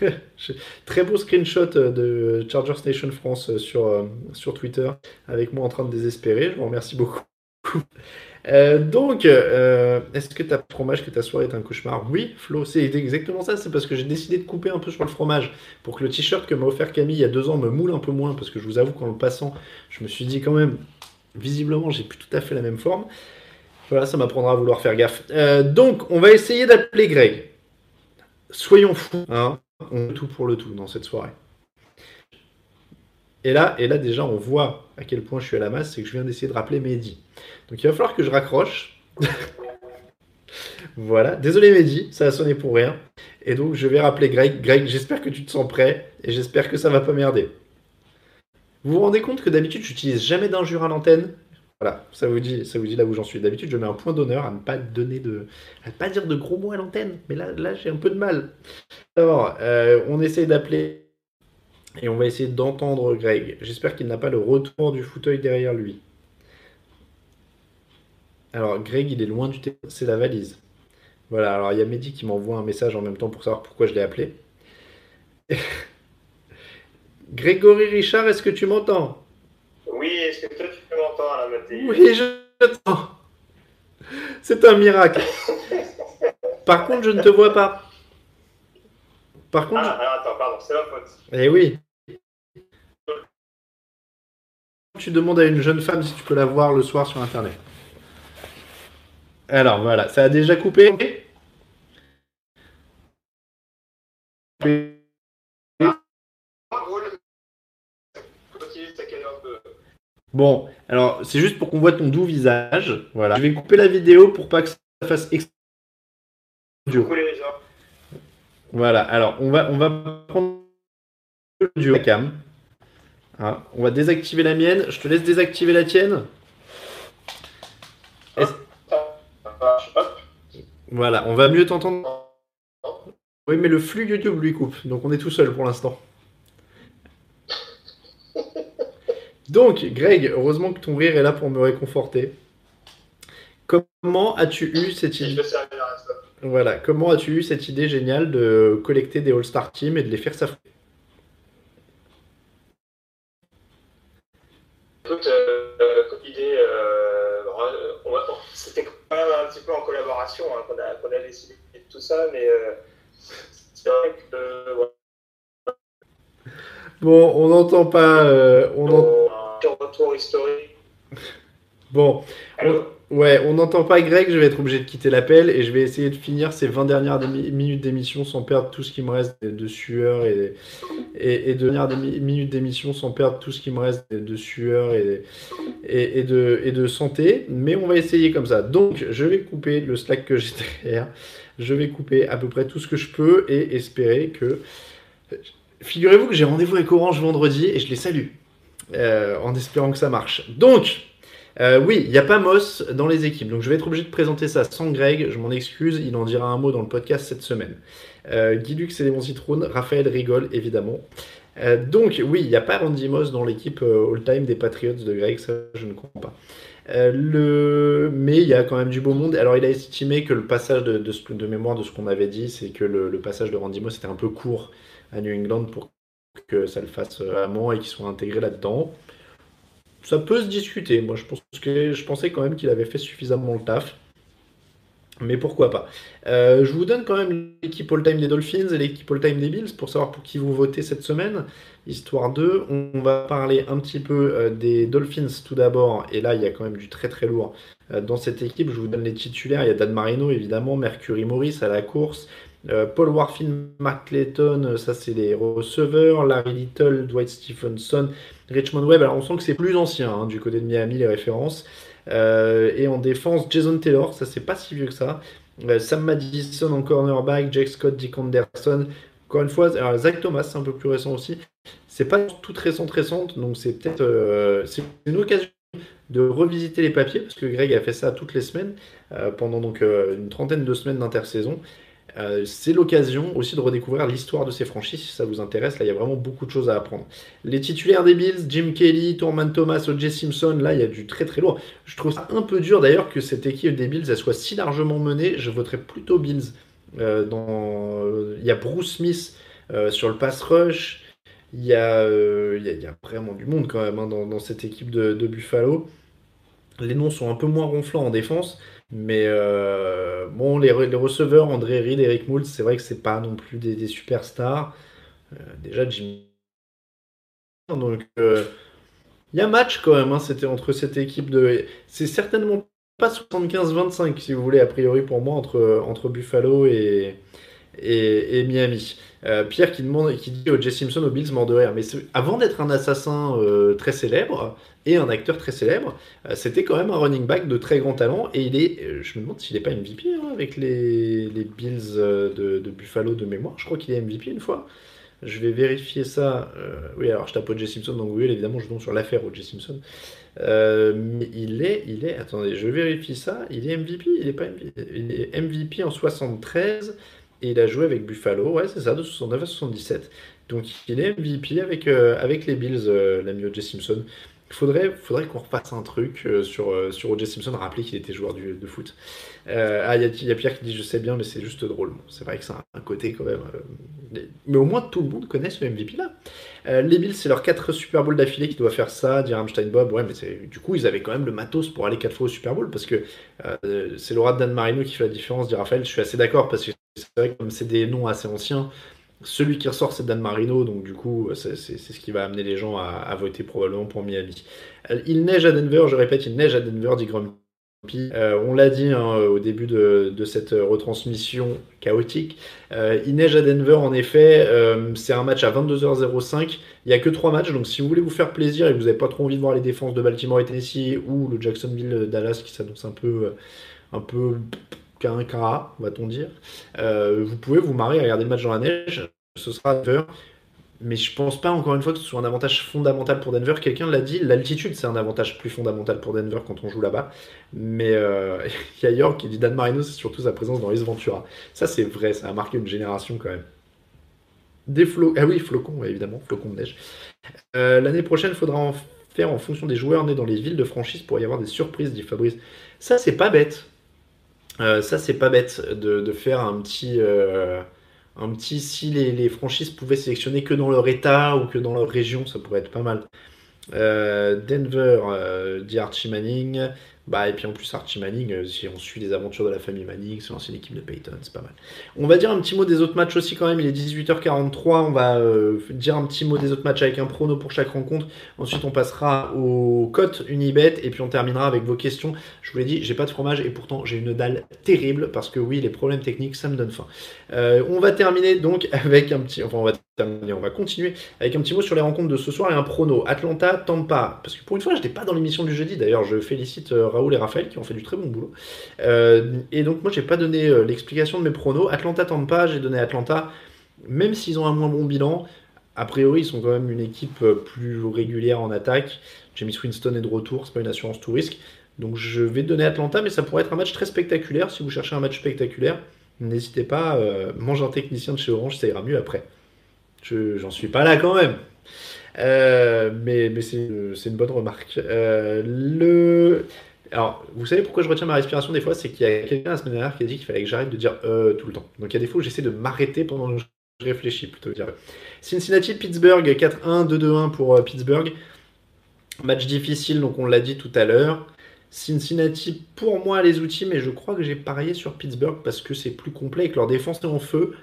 Très beau screenshot euh, de Charger Station France sur Twitter avec moi en train de désespérer, je vous remercie beaucoup. Euh, donc, euh, est-ce que ta fromage, que ta soirée est un cauchemar? Oui, Flo, c'est exactement ça. C'est parce que j'ai décidé de couper un peu sur le fromage pour que le t-shirt que m'a offert Camille il y a deux ans me moule un peu moins. Parce que je vous avoue qu'en le passant, je me suis dit quand même, visiblement, j'ai plus tout à fait la même forme. Voilà, ça m'apprendra à vouloir faire gaffe. Euh, donc, on va essayer d'appeler Greg. Soyons fous, hein. On tout pour le tout dans cette soirée. Et là, et là, déjà, on voit à quel point je suis à la masse, c'est que je viens d'essayer de rappeler Mehdi. Donc il va falloir que je raccroche. voilà. Désolé Mehdi, ça a sonné pour rien. Et donc je vais rappeler Greg. Greg, j'espère que tu te sens prêt et j'espère que ça va pas merder. Vous vous rendez compte que d'habitude, j'utilise jamais d'injures à l'antenne? Voilà, ça vous dit, ça vous dit là où j'en suis. D'habitude, je mets un point d'honneur à ne pas donner de, à ne pas dire de gros mots à l'antenne. Mais là, là, j'ai un peu de mal. Alors, euh, on essaye d'appeler et on va essayer d'entendre Greg. J'espère qu'il n'a pas le retour du fauteuil derrière lui. Alors, Greg, il est loin du téléphone. C'est la valise. Voilà, alors il y a Mehdi qui m'envoie un message en même temps pour savoir pourquoi je l'ai appelé. Grégory Richard, est-ce que tu m'entends? Est-ce que toi tu peux m'entendre là, Mathieu? Oui, je t'entends. C'est un miracle. Par contre, je ne te vois pas. Par contre, Ah, attends, pardon, c'est ma faute. eh oui. Tu demandes à une jeune femme si tu peux la voir le soir sur internet. Alors voilà, ça a déjà coupé. Bon, alors c'est juste pour qu'on voit ton doux visage. Voilà. Je vais couper la vidéo pour pas que ça fasse audio. Voilà, alors on va, on va prendre le duo cam. Hein, on va désactiver la mienne. Je te laisse désactiver la tienne. Ah. Voilà, on va mieux t'entendre. Oui, mais le flux YouTube lui coupe, donc on est tout seul pour l'instant. Donc, Greg, heureusement que ton rire est là pour me réconforter. Comment as-tu eu cette idée? Voilà, comment as-tu eu cette idée géniale de collecter des All-Star Teams et de les faire s'affronter? Écoute, euh, euh, comme idée, c'était quand même un petit peu en collaboration hein, qu'on a, décidé de tout ça, mais euh, c'est vrai que ouais, Bon, on n'entend pas. euh, on retour historique. Bon, ouais, on n'entend pas Greg, je vais être obligé de quitter l'appel et je vais essayer de finir ces 20 dernières minutes d'émission sans perdre tout ce qui me reste de, de sueur et, et, et de démi- minutes d'émission sans perdre tout ce qui me reste de, sueur et de santé. Mais on va essayer comme ça. Donc, je vais couper le Slack que j'ai derrière. Je vais couper à peu près tout ce que je peux et espérer que. Figurez-vous que j'ai rendez-vous avec Orange vendredi et je les salue. euh, en espérant que ça marche. Donc, euh, oui, il n'y a pas Moss dans les équipes, donc je vais être obligé de présenter ça sans Greg, je m'en excuse, il en dira un mot dans le podcast cette semaine. Euh, Guy et les Citrone, Raphaël rigole évidemment. Euh, donc oui, il n'y a pas Randy Moss dans l'équipe euh, all-time des Patriots de Greg, ça je ne comprends pas. Le... Mais il y a quand même du beau monde. Alors il a estimé que le passage de, mémoire de ce qu'on avait dit, c'est que le, passage de Randy Moss était un peu court à New England pour que ça le fasse amont et qu'il soit intégré là-dedans. Ça peut se discuter. Moi, je, pense que, je pensais quand même qu'il avait fait suffisamment le taf. Mais pourquoi pas. Euh, je vous donne quand même l'équipe all-time des Dolphins et l'équipe all-time des Bills pour savoir pour qui vous votez cette semaine. Histoire 2, on va parler un petit peu euh, des Dolphins tout d'abord. Et là, il y a quand même du très très lourd euh, dans cette équipe. Je vous donne les titulaires. Il y a Dan Marino, évidemment, Mercury Morris à la course. Euh, Paul Warfield, Mark Clayton, euh, ça c'est les receveurs. Larry Little, Dwight Stephenson, Richmond Webb. Alors on sent que c'est plus ancien hein, du côté de Miami, les références. Euh, et en défense, Jason Taylor, ça c'est pas si vieux que ça. Sam Madison en cornerback, Jake Scott, Dick Anderson. Encore une fois, Zach Thomas, c'est un peu plus récent aussi. C'est pas toute récente récente, donc c'est peut-être c'est une occasion de revisiter les papiers parce que Greg a fait ça toutes les semaines pendant donc une trentaine de semaines d'intersaison. Euh, c'est l'occasion aussi de redécouvrir l'histoire de ces franchises si ça vous intéresse. Là, il y a vraiment beaucoup de choses à apprendre. Les titulaires des Bills, Jim Kelly, Torman Thomas, O.J. Simpson, là, il y a du très très lourd. Je trouve ça un peu dur d'ailleurs que cette équipe des Bills soit si largement menée. Je voterais plutôt Bills. Euh. Il y a Bruce Smith euh, sur le pass rush. Il y, a, vraiment du monde quand même hein, dans, dans, cette équipe de, de, Buffalo. Les noms sont un peu moins ronflants en défense. Mais euh, bon, les, les, receveurs, André Reed, Eric Moultz, c'est vrai que c'est pas non plus des, superstars. Euh, déjà, Jimmy. Donc, euh, il y a match quand même. Hein, C'était entre cette équipe de. C'est certainement pas 75-25, si vous voulez, a priori pour moi, entre, entre Buffalo et, et, Miami. Euh, Pierre qui demande, qui dit au Jay Simpson aux Bills mort de rire. Mais avant d'être un assassin euh, très célèbre et un acteur très célèbre, euh, c'était quand même un running back de très grand talent. Et il est, je me demande s'il n'est pas MVP hein, avec les, les Bills de, Buffalo de mémoire. Je crois qu'il est MVP une fois. Je vais vérifier ça. Oui, alors je tape O.J. Simpson dans Google, évidemment, je tombe sur l'affaire O.J. Simpson. Mais il est, il est, attendez, je vérifie ça. Il est MVP Il est pas MVP Il est MVP en 73. Et il a joué avec Buffalo, ouais, c'est ça, de 69 à 77. Donc il est MVP avec, euh, avec les Bills, euh, l'ami O.J. Simpson. Il faudrait, faudrait qu'on repasse un truc euh, sur, euh, sur O.J. Simpson, rappeler qu'il était joueur de foot. Euh, ah, il y, a Pierre qui dit Je sais bien, mais c'est juste drôle. c'est vrai que c'est un, côté quand même. mais au moins, tout le monde connaît ce MVP là. les Bills, c'est leur 4 Super Bowl d'affilée qui doivent faire ça, dit Rammstein Bob. Ouais, mais du coup, ils avaient quand même le matos pour aller 4 fois au Super Bowl parce que c'est l'aura Dan Marino qui fait la différence, dit Raphaël. Je suis assez d'accord parce que c'est vrai que comme c'est des noms assez anciens. Celui qui ressort, c'est Dan Marino, donc du coup, c'est ce qui va amener les gens à, voter probablement pour Miami. Euh, il neige à Denver, je répète, il neige à Denver, dit Grumpy. Euh, on l'a dit hein, au début de, cette retransmission chaotique. Euh, il neige à Denver, en effet. c'est un match à 22h05. Il n'y a que trois matchs, donc si vous voulez vous faire plaisir et que vous n'avez pas trop envie de voir les défenses de Baltimore et Tennessee ou le Jacksonville-Dallas qui s'annonce un peu, un peu qu'un va-t-on dire, vous pouvez vous marrer à regarder le match dans la neige ce sera Denver. Mais je pense pas, encore une fois, que ce soit un avantage fondamental pour Denver. Quelqu'un l'a dit, l'altitude, c'est un avantage plus fondamental pour Denver quand on joue là-bas. Mais euh, il y a York qui dit Dan Marino, c'est surtout sa présence dans Ace Ventura. Ça, c'est vrai, ça a marqué une génération quand même. Des flocons, ah oui, flocons, évidemment, flocons de neige. Euh, l'année prochaine, il faudra en faire en fonction des joueurs nés dans les villes de franchise pour y avoir des surprises, dit Fabrice. Ça, c'est pas bête. Euh, ça, c'est pas bête de, faire un petit un petit si les, franchises pouvaient sélectionner que dans leur état ou que dans leur région, ça pourrait être pas mal. Euh, Denver, euh, dit Archie Manning. Bah, et puis en plus, Archie Manning, euh, si on suit les aventures de la famille Manning, c'est l'ancienne équipe de Peyton, c'est pas mal. On va dire un petit mot des autres matchs aussi quand même, il est 18h43, on va euh, dire un petit mot des autres matchs avec un prono pour chaque rencontre. Ensuite, on passera aux cotes Unibet et puis on terminera avec vos questions. Je vous l'ai dit, j'ai pas de fromage et pourtant j'ai une dalle terrible parce que oui, les problèmes techniques, ça me donne faim. Euh, on va terminer donc avec un petit, enfin on va terminer, on va continuer avec un petit mot sur les rencontres de ce soir et un prono. Atlanta, Tampa, parce que pour une fois, je n'étais pas dans l'émission du jeudi. D'ailleurs, je félicite Raoul et Raphaël qui ont fait du très bon boulot. Euh, et donc moi j'ai pas donné euh, l'explication de mes pronos. Atlanta pas, j'ai donné Atlanta, même s'ils ont un moins bon bilan. A priori, ils sont quand même une équipe euh, plus régulière en attaque. James Winston est de retour, c'est pas une assurance tout risque. Donc je vais donner Atlanta, mais ça pourrait être un match très spectaculaire. Si vous cherchez un match spectaculaire, n'hésitez pas, à manger un technicien de chez Orange, ça ira mieux après. Je, j'en suis pas là quand même. mais, mais c'est, une bonne remarque. le... Alors, vous savez pourquoi je retiens ma respiration des fois? C'est qu'il y a quelqu'un la semaine dernière qui a dit qu'il fallait que j'arrête de dire euh tout le temps. Donc il y a des fois où j'essaie de m'arrêter pendant que je réfléchis, plutôt dire. Cincinnati, Pittsburgh, 4-1, 2-2-1 pour euh, Pittsburgh. Match difficile, donc on l'a dit tout à l'heure. Cincinnati, pour moi, les outils, mais je crois que j'ai parié sur Pittsburgh parce que c'est plus complet et que leur défense est en feu.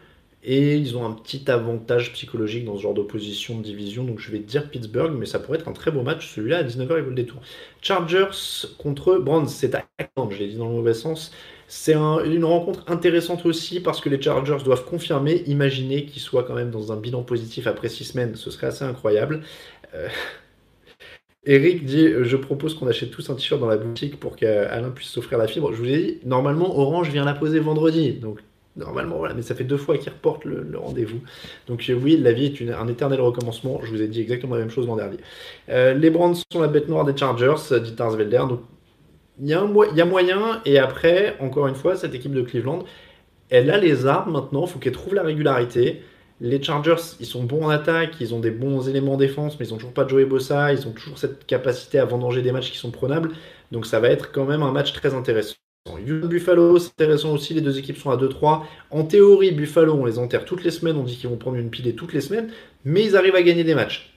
Et ils ont un petit avantage psychologique dans ce genre d'opposition de division. Donc je vais dire Pittsburgh, mais ça pourrait être un très beau match. Celui-là à 19h, il vaut le détour. Chargers contre Browns, c'est à je l'ai dit dans le mauvais sens. C'est une rencontre intéressante aussi parce que les Chargers doivent confirmer. Imaginez qu'ils soient quand même dans un bilan positif après 6 semaines. Ce serait assez incroyable. Euh, Eric dit Je propose qu'on achète tous un t-shirt dans la boutique pour qu'Alain puisse s'offrir la fibre. Je vous ai dit, normalement, Orange vient la poser vendredi. Donc Normalement, voilà, mais ça fait deux fois qu'il reporte le, rendez-vous. Donc euh, oui, la vie est un éternel recommencement. Je vous ai dit exactement la même chose l'an dernier. Euh, les Brands sont la bête noire des Chargers, euh, dit Tarsvelder. Donc il y, a moyen. Et après, encore une fois, cette équipe de Cleveland, elle a les armes maintenant. Il faut qu'elle trouve la régularité. Les Chargers, ils sont bons en attaque, ils ont des bons éléments en défense, mais ils n'ont toujours pas de Joey Bossa, ils ont toujours cette capacité à vendanger des matchs qui sont prenables. Donc ça va être quand même un match très intéressant. Buffalo, c'est intéressant aussi, les deux équipes sont à 2-3. En théorie, Buffalo, on les enterre toutes les semaines, on dit qu'ils vont prendre une pilée toutes les semaines, mais ils arrivent à gagner des matchs.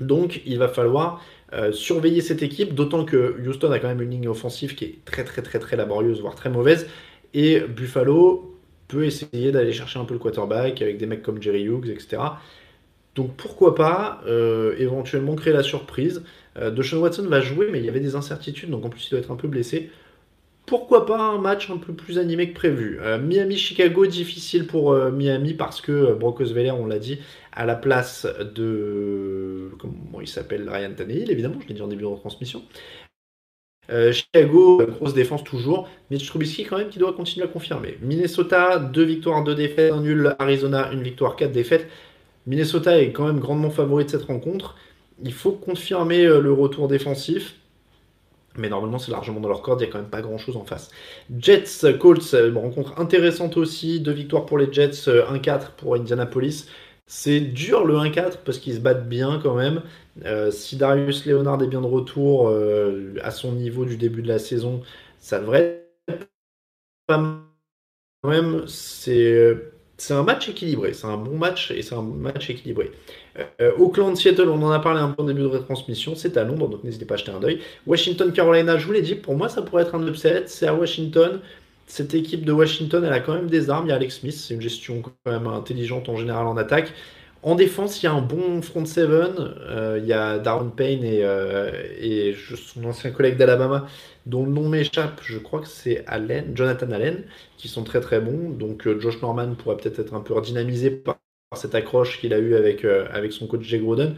Donc il va falloir euh, surveiller cette équipe, d'autant que Houston a quand même une ligne offensive qui est très très très très laborieuse, voire très mauvaise, et Buffalo peut essayer d'aller chercher un peu le quarterback avec des mecs comme Jerry Hughes, etc. Donc pourquoi pas euh, éventuellement créer la surprise. Euh, Watson va jouer, mais il y avait des incertitudes, donc en plus il doit être un peu blessé pourquoi pas un match un peu plus animé que prévu. Euh, Miami-Chicago, difficile pour euh, Miami parce que euh, Broncos on l'a dit, à la place de. Comment il s'appelle Ryan Tannehill, évidemment, je l'ai dit en début de retransmission. Chicago, grosse défense toujours. Mitch Trubisky, quand même, qui doit continuer à confirmer. Minnesota, deux victoires, deux défaites, un nul. Arizona, une victoire, quatre défaites. Minnesota est quand même grandement favori de cette rencontre. Il faut confirmer le retour défensif. Mais normalement, c'est largement dans leur corde, il n'y a quand même pas grand chose en face. Jets, Colts, une rencontre intéressante aussi. Deux victoires pour les Jets, 1-4 pour Indianapolis. C'est dur le 1-4 parce qu'ils se battent bien quand même. Euh, si Darius Leonard est bien de retour euh, à son niveau du début de la saison, ça devrait être pas mal. Quand même, c'est c'est un match équilibré. C'est un bon match et c'est un match équilibré. Euh, Auckland, Seattle, on en a parlé un peu au début de retransmission. C'est à Londres, donc n'hésitez pas à jeter un œil. Washington, Carolina, je vous l'ai dit, pour moi, ça pourrait être un upset. C'est à Washington. Cette équipe de Washington, elle a quand même des armes. Il y a Alex Smith, c'est une gestion quand même intelligente en général en attaque. En défense, il y a un bon front seven. Euh, il y a Darren Payne et, euh, son ancien collègue d'Alabama, dont le nom m'échappe. Je crois que c'est Allen, Jonathan Allen, qui sont très très bons. Donc euh, Josh Norman pourrait peut-être être un peu redynamisé par, cette accroche qu'il a eue avec, son coach Jay Groden.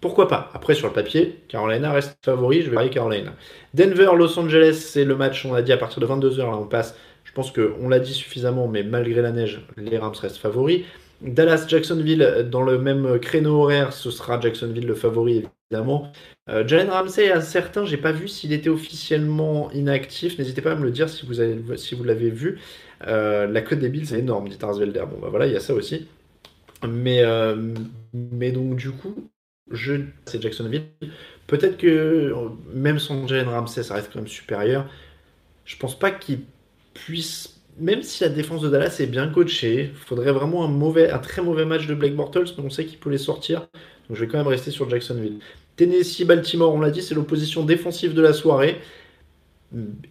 Pourquoi pas? Après, sur le papier, Carolina reste favori. Je vais parler Carolina. Denver, Los Angeles, c'est le match, on a dit à partir de 22h. Là, on passe. Je pense qu'on l'a dit suffisamment, mais malgré la neige, les Rams restent favoris. Dallas, Jacksonville, dans le même créneau horaire, ce sera Jacksonville le favori, évidemment. Euh, Jalen Ramsey, à certains, j'ai pas vu s'il était officiellement inactif. N'hésitez pas à me le dire si vous, l'avez vu. Euh, la cote des Bills, c'est énorme, dit Arsvelder. Bon, bah voilà, il y a ça aussi. Mais, euh, mais donc, du coup, je, c'est Jacksonville. Peut-être que, même sans Jalen Ramsey, ça reste quand même supérieur. Je pense pas qu'il puisse même si la défense de Dallas est bien coachée, il faudrait vraiment un, mauvais, très mauvais match de Blake Bortles, mais on sait qu'il peut les sortir. Donc je vais quand même rester sur Jacksonville. Tennessee, Baltimore, on l'a dit, c'est l'opposition défensive de la soirée.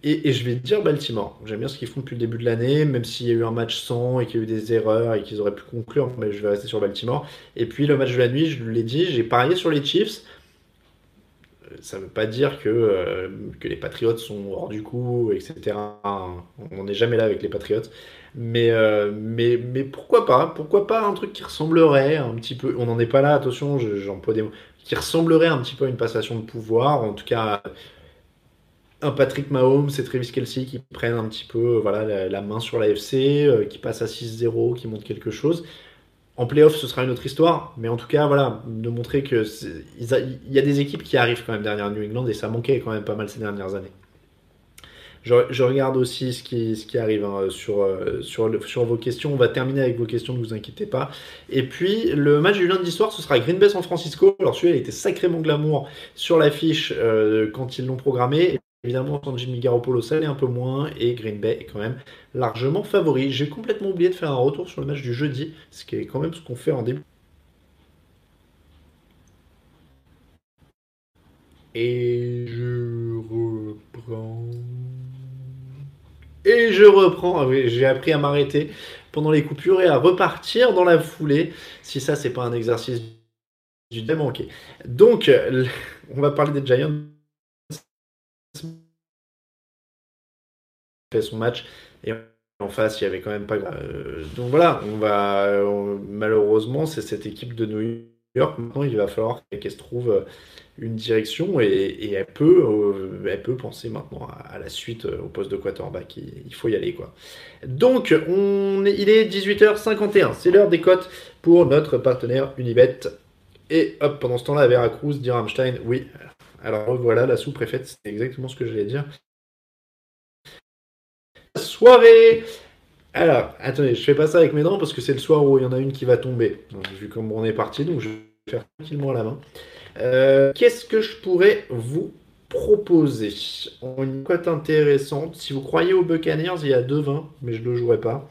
Et, je vais dire Baltimore. J'aime bien ce qu'ils font depuis le début de l'année, même s'il y a eu un match sans et qu'il y a eu des erreurs et qu'ils auraient pu conclure, mais je vais rester sur Baltimore. Et puis le match de la nuit, je l'ai dit, j'ai parié sur les Chiefs ça ne veut pas dire que, euh, que les Patriotes sont hors du coup, etc. On n'est jamais là avec les Patriotes. Mais, euh, mais, mais pourquoi pas? Pourquoi pas un truc qui ressemblerait un petit peu. On n'en est pas là, attention, j'emploie des mots. Qui ressemblerait un petit peu à une passation de pouvoir. En tout cas, un Patrick Mahomes et Travis Kelsey qui prennent un petit peu voilà, la, main sur l'AFC, euh, qui passent à 6-0, qui montent quelque chose. En playoff, ce sera une autre histoire, mais en tout cas, voilà, de montrer que il y a des équipes qui arrivent quand même derrière New England et ça manquait quand même pas mal ces dernières années. Je, regarde aussi ce qui, arrive hein, sur, euh, sur, vos questions. On va terminer avec vos questions, ne vous inquiétez pas. Et puis, le match du lundi soir, ce sera Green Bay San Francisco. Alors, celui-là, il était sacrément glamour sur l'affiche euh, quand ils l'ont programmé. Évidemment, quand Jimmy Garoppolo, ça l'est un peu moins, et Green Bay est quand même largement favori. J'ai complètement oublié de faire un retour sur le match du jeudi, ce qui est quand même ce qu'on fait en début. Et je reprends. Et je reprends. Ah j'ai appris à m'arrêter pendant les coupures et à repartir dans la foulée. Si ça, c'est pas un exercice du démanqué. Donc, on va parler des Giants fait son match et en face il y avait quand même pas euh, donc voilà on va malheureusement c'est cette équipe de New York maintenant il va falloir qu'elle se trouve euh, une direction et, elle peut euh, elle peut penser maintenant à, la suite au poste de quarterback. Il, il faut y aller quoi. Donc on il est 18h51 c'est l'heure des cotes pour notre partenaire Unibet. Et hop pendant ce temps là à Veracruz dit Rammstein oui alors voilà, la sous-préfète, c'est exactement ce que j'allais dire. Soirée Alors, attendez, je fais pas ça avec mes dents parce que c'est le soir où il y en a une qui va tomber. vu comme on est parti, donc je vais faire tranquillement la main. Euh, qu'est-ce que je pourrais vous proposer? Une cote intéressante. Si vous croyez aux Buccaneers, il y a 2-20, mais je ne le jouerai pas.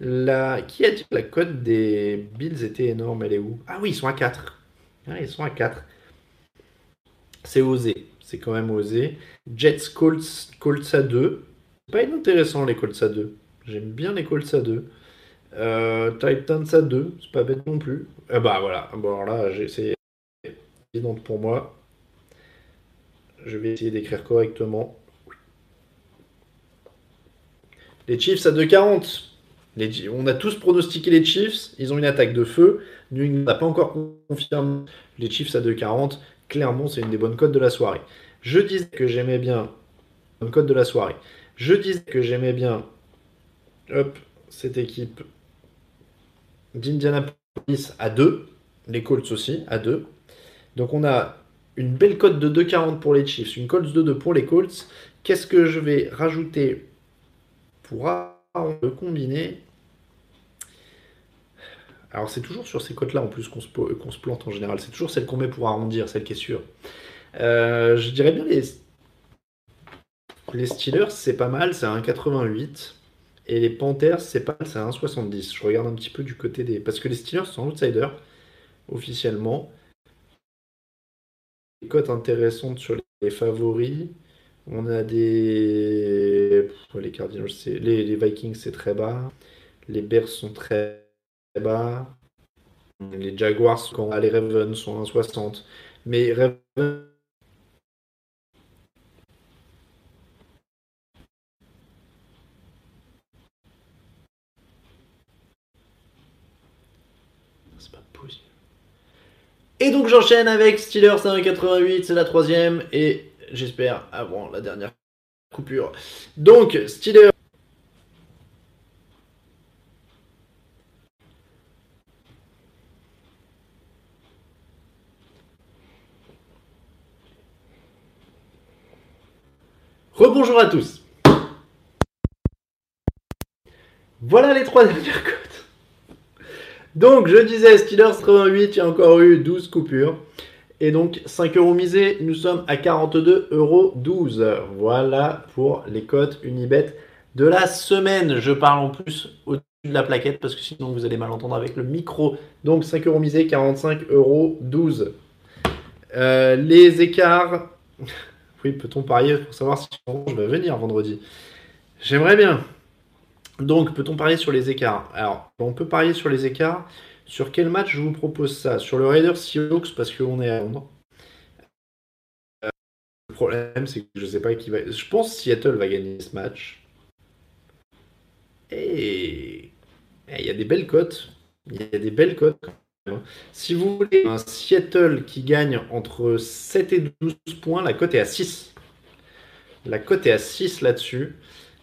La... Qui a dit que la cote des Bills était énorme? Elle est où? Ah oui, ils sont à 4. Ah, ils sont à 4. C'est osé. C'est quand même osé. Jets Colts, Colts à 2. Pas inintéressant les Colts à 2. J'aime bien les Colts à 2. Euh, Titans à 2. C'est pas bête non plus. Ah bah voilà. Bon alors là, c'est évident pour moi. Je vais essayer d'écrire correctement. Les Chiefs à 2,40. Les, on a tous pronostiqué les Chiefs. Ils ont une attaque de feu. New n'a pas encore confirmé les Chiefs à 2,40 clairement, c'est une des bonnes codes de la soirée. Je disais que j'aimais bien. Bonne code de la soirée. Je disais que j'aimais bien. Cette équipe d'Indianapolis à 2. Les Colts aussi à 2. Donc on a une belle cote de 2,40 pour les Chiefs, une cote de 2 pour les Colts. Qu'est-ce que je vais rajouter pour combiner Alors c'est toujours sur ces cotes-là en plus qu'on se, se plante en général. C'est toujours celle qu'on met pour arrondir, celle qui est sûre. Euh, je dirais bien les, les Steelers, c'est pas mal, c'est un 1,88. Et les Panthers, c'est pas mal, c'est un 1,70. Je regarde un petit peu du côté des. Parce que les Steelers sont outsiders, officiellement. Des cotes intéressantes sur les favoris. On a des. les Cardinals, les Vikings, c'est très bas. Les Bears sont très bas. Les Jaguars, sont... les Ravens sont 1,60. Mais Ravens Et donc j'enchaîne avec Steelers 1,88, c'est la troisième, et j'espère avant la dernière coupure. Donc Steelers. Rebonjour à tous. Voilà les trois dernières codes. Donc, je disais, Steelers 88, il y a encore eu 12 coupures. Et donc, 5 euros misés, nous sommes à 42,12 euros. Voilà pour les cotes Unibet de la semaine. Je parle en plus au-dessus de la plaquette parce que sinon vous allez mal entendre avec le micro. Donc, 5 euros misés, 45,12 euros. Euh, les écarts. Oui, peut-on parier pour savoir si je vais venir vendredi? J'aimerais bien. Donc, peut-on parier sur les écarts? Alors, on peut parier sur les écarts. Sur quel match je vous propose ça? Sur le Raiders Seahawks parce qu'on est à Londres. Euh, le problème, c'est que je ne sais pas qui va. Je pense que Seattle va gagner ce match. Et il y a des belles cotes. Il y a des belles cotes. Si vous voulez un Seattle qui gagne entre 7 et 12 points, la cote est à 6. La cote est à 6 là-dessus.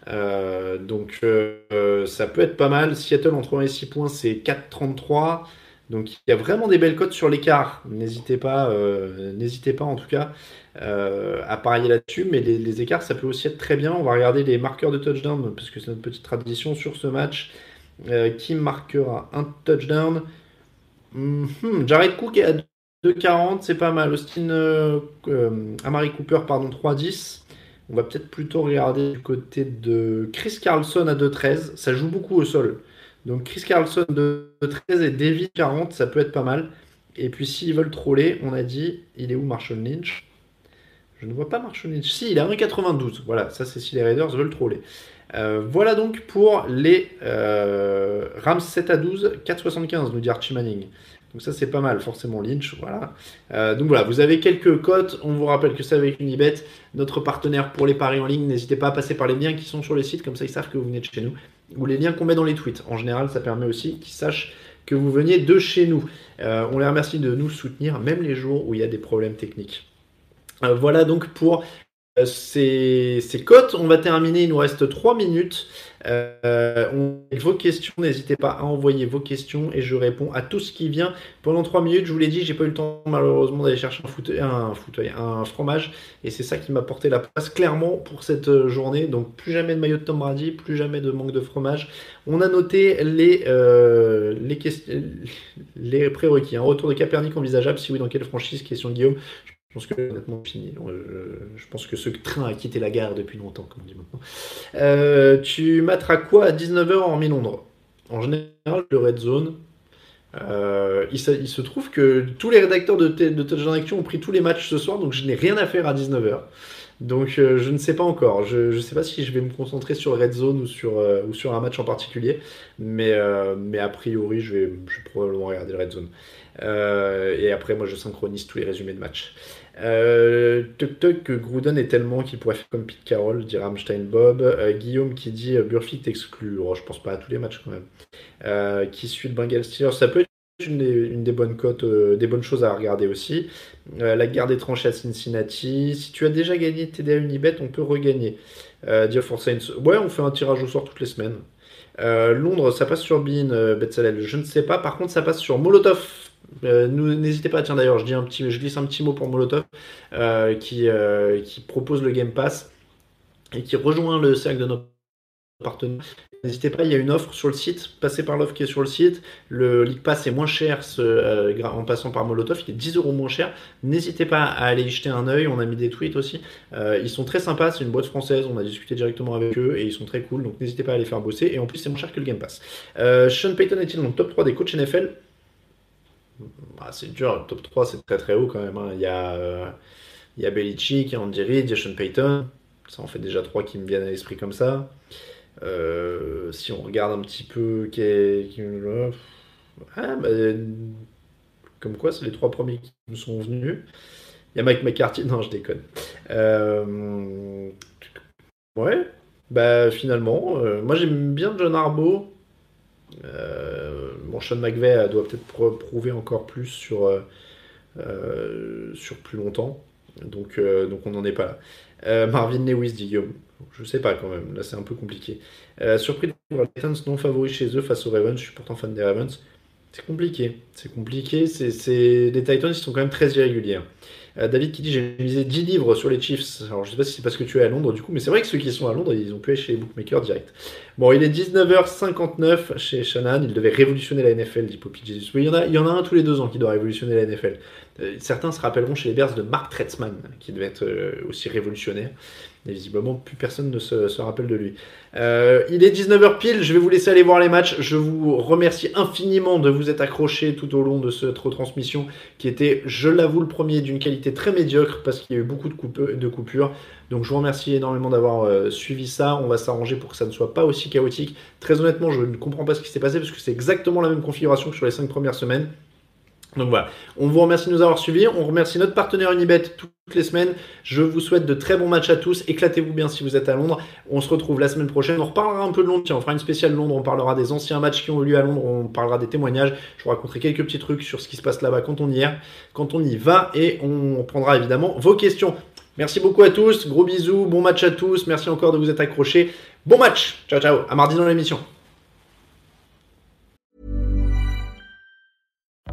Euh, donc euh, ça peut être pas mal. Seattle entre 1 et 6 points, c'est 4,33. Donc il y a vraiment des belles cotes sur l'écart. N'hésitez pas, euh, n'hésitez pas en tout cas à parier là-dessus. Mais les, écarts, ça peut aussi être très bien. On va regarder les marqueurs de touchdown parce que c'est notre petite tradition sur ce match. qui marquera un touchdown? Mhm, Jared Cook est à 2,40, c'est pas mal. Austin Amari Cooper, pardon, 3,10. On va peut-être plutôt regarder du côté de Chris Carlson à 2-13. Ça joue beaucoup au sol. Donc Chris Carlson de 13 et David 40, ça peut être pas mal. Et puis s'ils veulent troller, on a dit, il est où Marshall Lynch? Je ne vois pas Marshall Lynch. Si, il est à 1,92. Voilà, ça c'est si les Raiders veulent troller. Euh, voilà donc pour les euh, Rams 7 à 12, 4,75 nous dit Archie Manning. Donc ça c'est pas mal, forcément Lynch, voilà. Euh, donc voilà, vous avez quelques cotes, on vous rappelle que c'est avec Unibet, notre partenaire pour les paris en ligne, n'hésitez pas à passer par les liens qui sont sur le site, comme ça ils savent que vous venez de chez nous, ou les liens qu'on met dans les tweets. En général, ça permet aussi qu'ils sachent que vous veniez de chez nous. On les remercie de nous soutenir, même les jours où il y a des problèmes techniques. Voilà donc pour ces, ces cotes. On va terminer, il nous reste 3 minutes. Euh, vos questions, n'hésitez pas à envoyer vos questions et je réponds à tout ce qui vient. Pendant 3 minutes, je vous l'ai dit, j'ai pas eu le temps malheureusement d'aller chercher un fauteuil, un, fromage et c'est ça qui m'a porté la place clairement pour cette euh, journée. Donc plus jamais de maillot de Tom Brady, plus jamais de manque de fromage. On a noté les, euh, les, prérequis. Un retour de Capernic envisageable, si oui, dans quelle franchise? Question de Guillaume. Pense que honnêtement fini. Je, pense que ce train a quitté la gare depuis longtemps, comme on dit maintenant. Euh, tu materas quoi à 19h en mi-Londres? En général, le Red Zone. Euh, il, se, trouve que tous les rédacteurs de, de Touchdown Action ont pris tous les matchs ce soir, donc je n'ai rien à faire à 19h. Donc euh, je ne sais pas encore. Je ne sais pas si je vais me concentrer sur Red Zone ou sur, un match en particulier. Mais, a priori, je vais, je vais probablement regarder le Red Zone. et après, moi, je synchronise tous les résumés de match. Euh, Tuk Tuk, Gruden est tellement qu'il pourrait faire comme Pete Carroll, dit Ramstein Bob. Euh, Guillaume qui dit euh, Burfict exclu. Oh, je pense pas à tous les matchs quand même. Euh, qui suit le Bengal Steelers. Ça peut être une des, bonnes cotes, des bonnes choses à regarder aussi. la guerre des tranchées à Cincinnati. Si tu as déjà gagné TDA Unibet, on peut regagner. Euh, for Saints. Ouais, on fait un tirage au sort toutes les semaines. Londres, ça passe sur Bean, Betsalel. Je ne sais pas. Par contre, ça passe sur Molotov euh, n'hésitez pas, tiens d'ailleurs, je, dis un petit, je glisse un petit mot pour Molotov euh, qui, euh, qui propose le Game Pass et qui rejoint le cercle de nos partenaires. N'hésitez pas, il y a une offre sur le site. Passez par l'offre qui est sur le site. Le League Pass est moins cher en passant par Molotov. Il est 10 euros moins cher. N'hésitez pas à aller y jeter un œil. On a mis des tweets aussi. Ils sont très sympas. C'est une boîte française. On a discuté directement avec eux et ils sont très cool. Donc n'hésitez pas à les faire bosser. Et en plus, c'est moins cher que le Game Pass. Sean Payton est-il dans le top 3 des coachs NFL Ah, C'est dur. Le top 3, c'est très très haut quand même. hein. Il y a. euh, il y a Belichick, Andy Sean Payton. Ça en fait déjà trois qui me viennent à l'esprit comme ça. Euh, si on regarde un petit peu Ah, bah, comme quoi, c'est les trois premiers qui me sont venus. Il y a Mike McCarthy. Non, je déconne. Euh, Ouais, bah finalement, euh, moi j'aime bien John Harbaugh. Euh, Sean McVay doit peut-être pro- prouver encore plus sur, euh, euh, sur plus longtemps. Donc, euh, donc on n'en est pas là. Marvin Lewis, dit Guillaume. Je sais pas quand même, là c'est un peu compliqué. Surpris de voir les Titans non favoris chez eux face aux Ravens, je suis pourtant fan des Ravens. C'est compliqué, c'est compliqué, c'est, c'est... les Titans ils sont quand même très irréguliers. Euh, David qui dit j'ai misé 10 livres sur les Chiefs. Alors je sais pas si c'est parce que tu es à Londres du coup, mais c'est vrai que ceux qui sont à Londres ils ont pu aller chez les bookmakers direct. Bon, il est 19h59 chez Shannon, il devait révolutionner la NFL, dit Poppy Jesus. Oui, il y, en a, il un tous les deux ans qui doit révolutionner la NFL. Euh, certains se rappelleront chez les Bears de Mark Tretzman, qui devait être euh, aussi révolutionnaire. Et visiblement, plus personne ne se, rappelle de lui. Euh, il est 19h pile, je vais vous laisser aller voir les matchs. Je vous remercie infiniment de vous être accrochés tout au long de cette retransmission qui était, je l'avoue, le premier d'une qualité très médiocre parce qu'il y a eu beaucoup de coupures. Donc je vous remercie énormément d'avoir euh, suivi ça. On va s'arranger pour que ça ne soit pas aussi chaotique. Très honnêtement, je ne comprends pas ce qui s'est passé parce que c'est exactement la même configuration que sur les 5 premières semaines. Donc voilà, on vous remercie de nous avoir suivis, on remercie notre partenaire Unibet toutes les semaines. Je vous souhaite de très bons matchs à tous, éclatez-vous bien si vous êtes à Londres. On se retrouve la semaine prochaine, on reparlera un peu de Londres, on fera une spéciale Londres, on parlera des anciens matchs qui ont eu lieu à Londres, on parlera des témoignages, je vous raconterai quelques petits trucs sur ce qui se passe là-bas quand on y est, quand on y va, et on prendra évidemment vos questions. Merci beaucoup à tous, gros bisous, bon match à tous, merci encore de vous être accrochés. Bon match, ciao ciao, à mardi dans l'émission.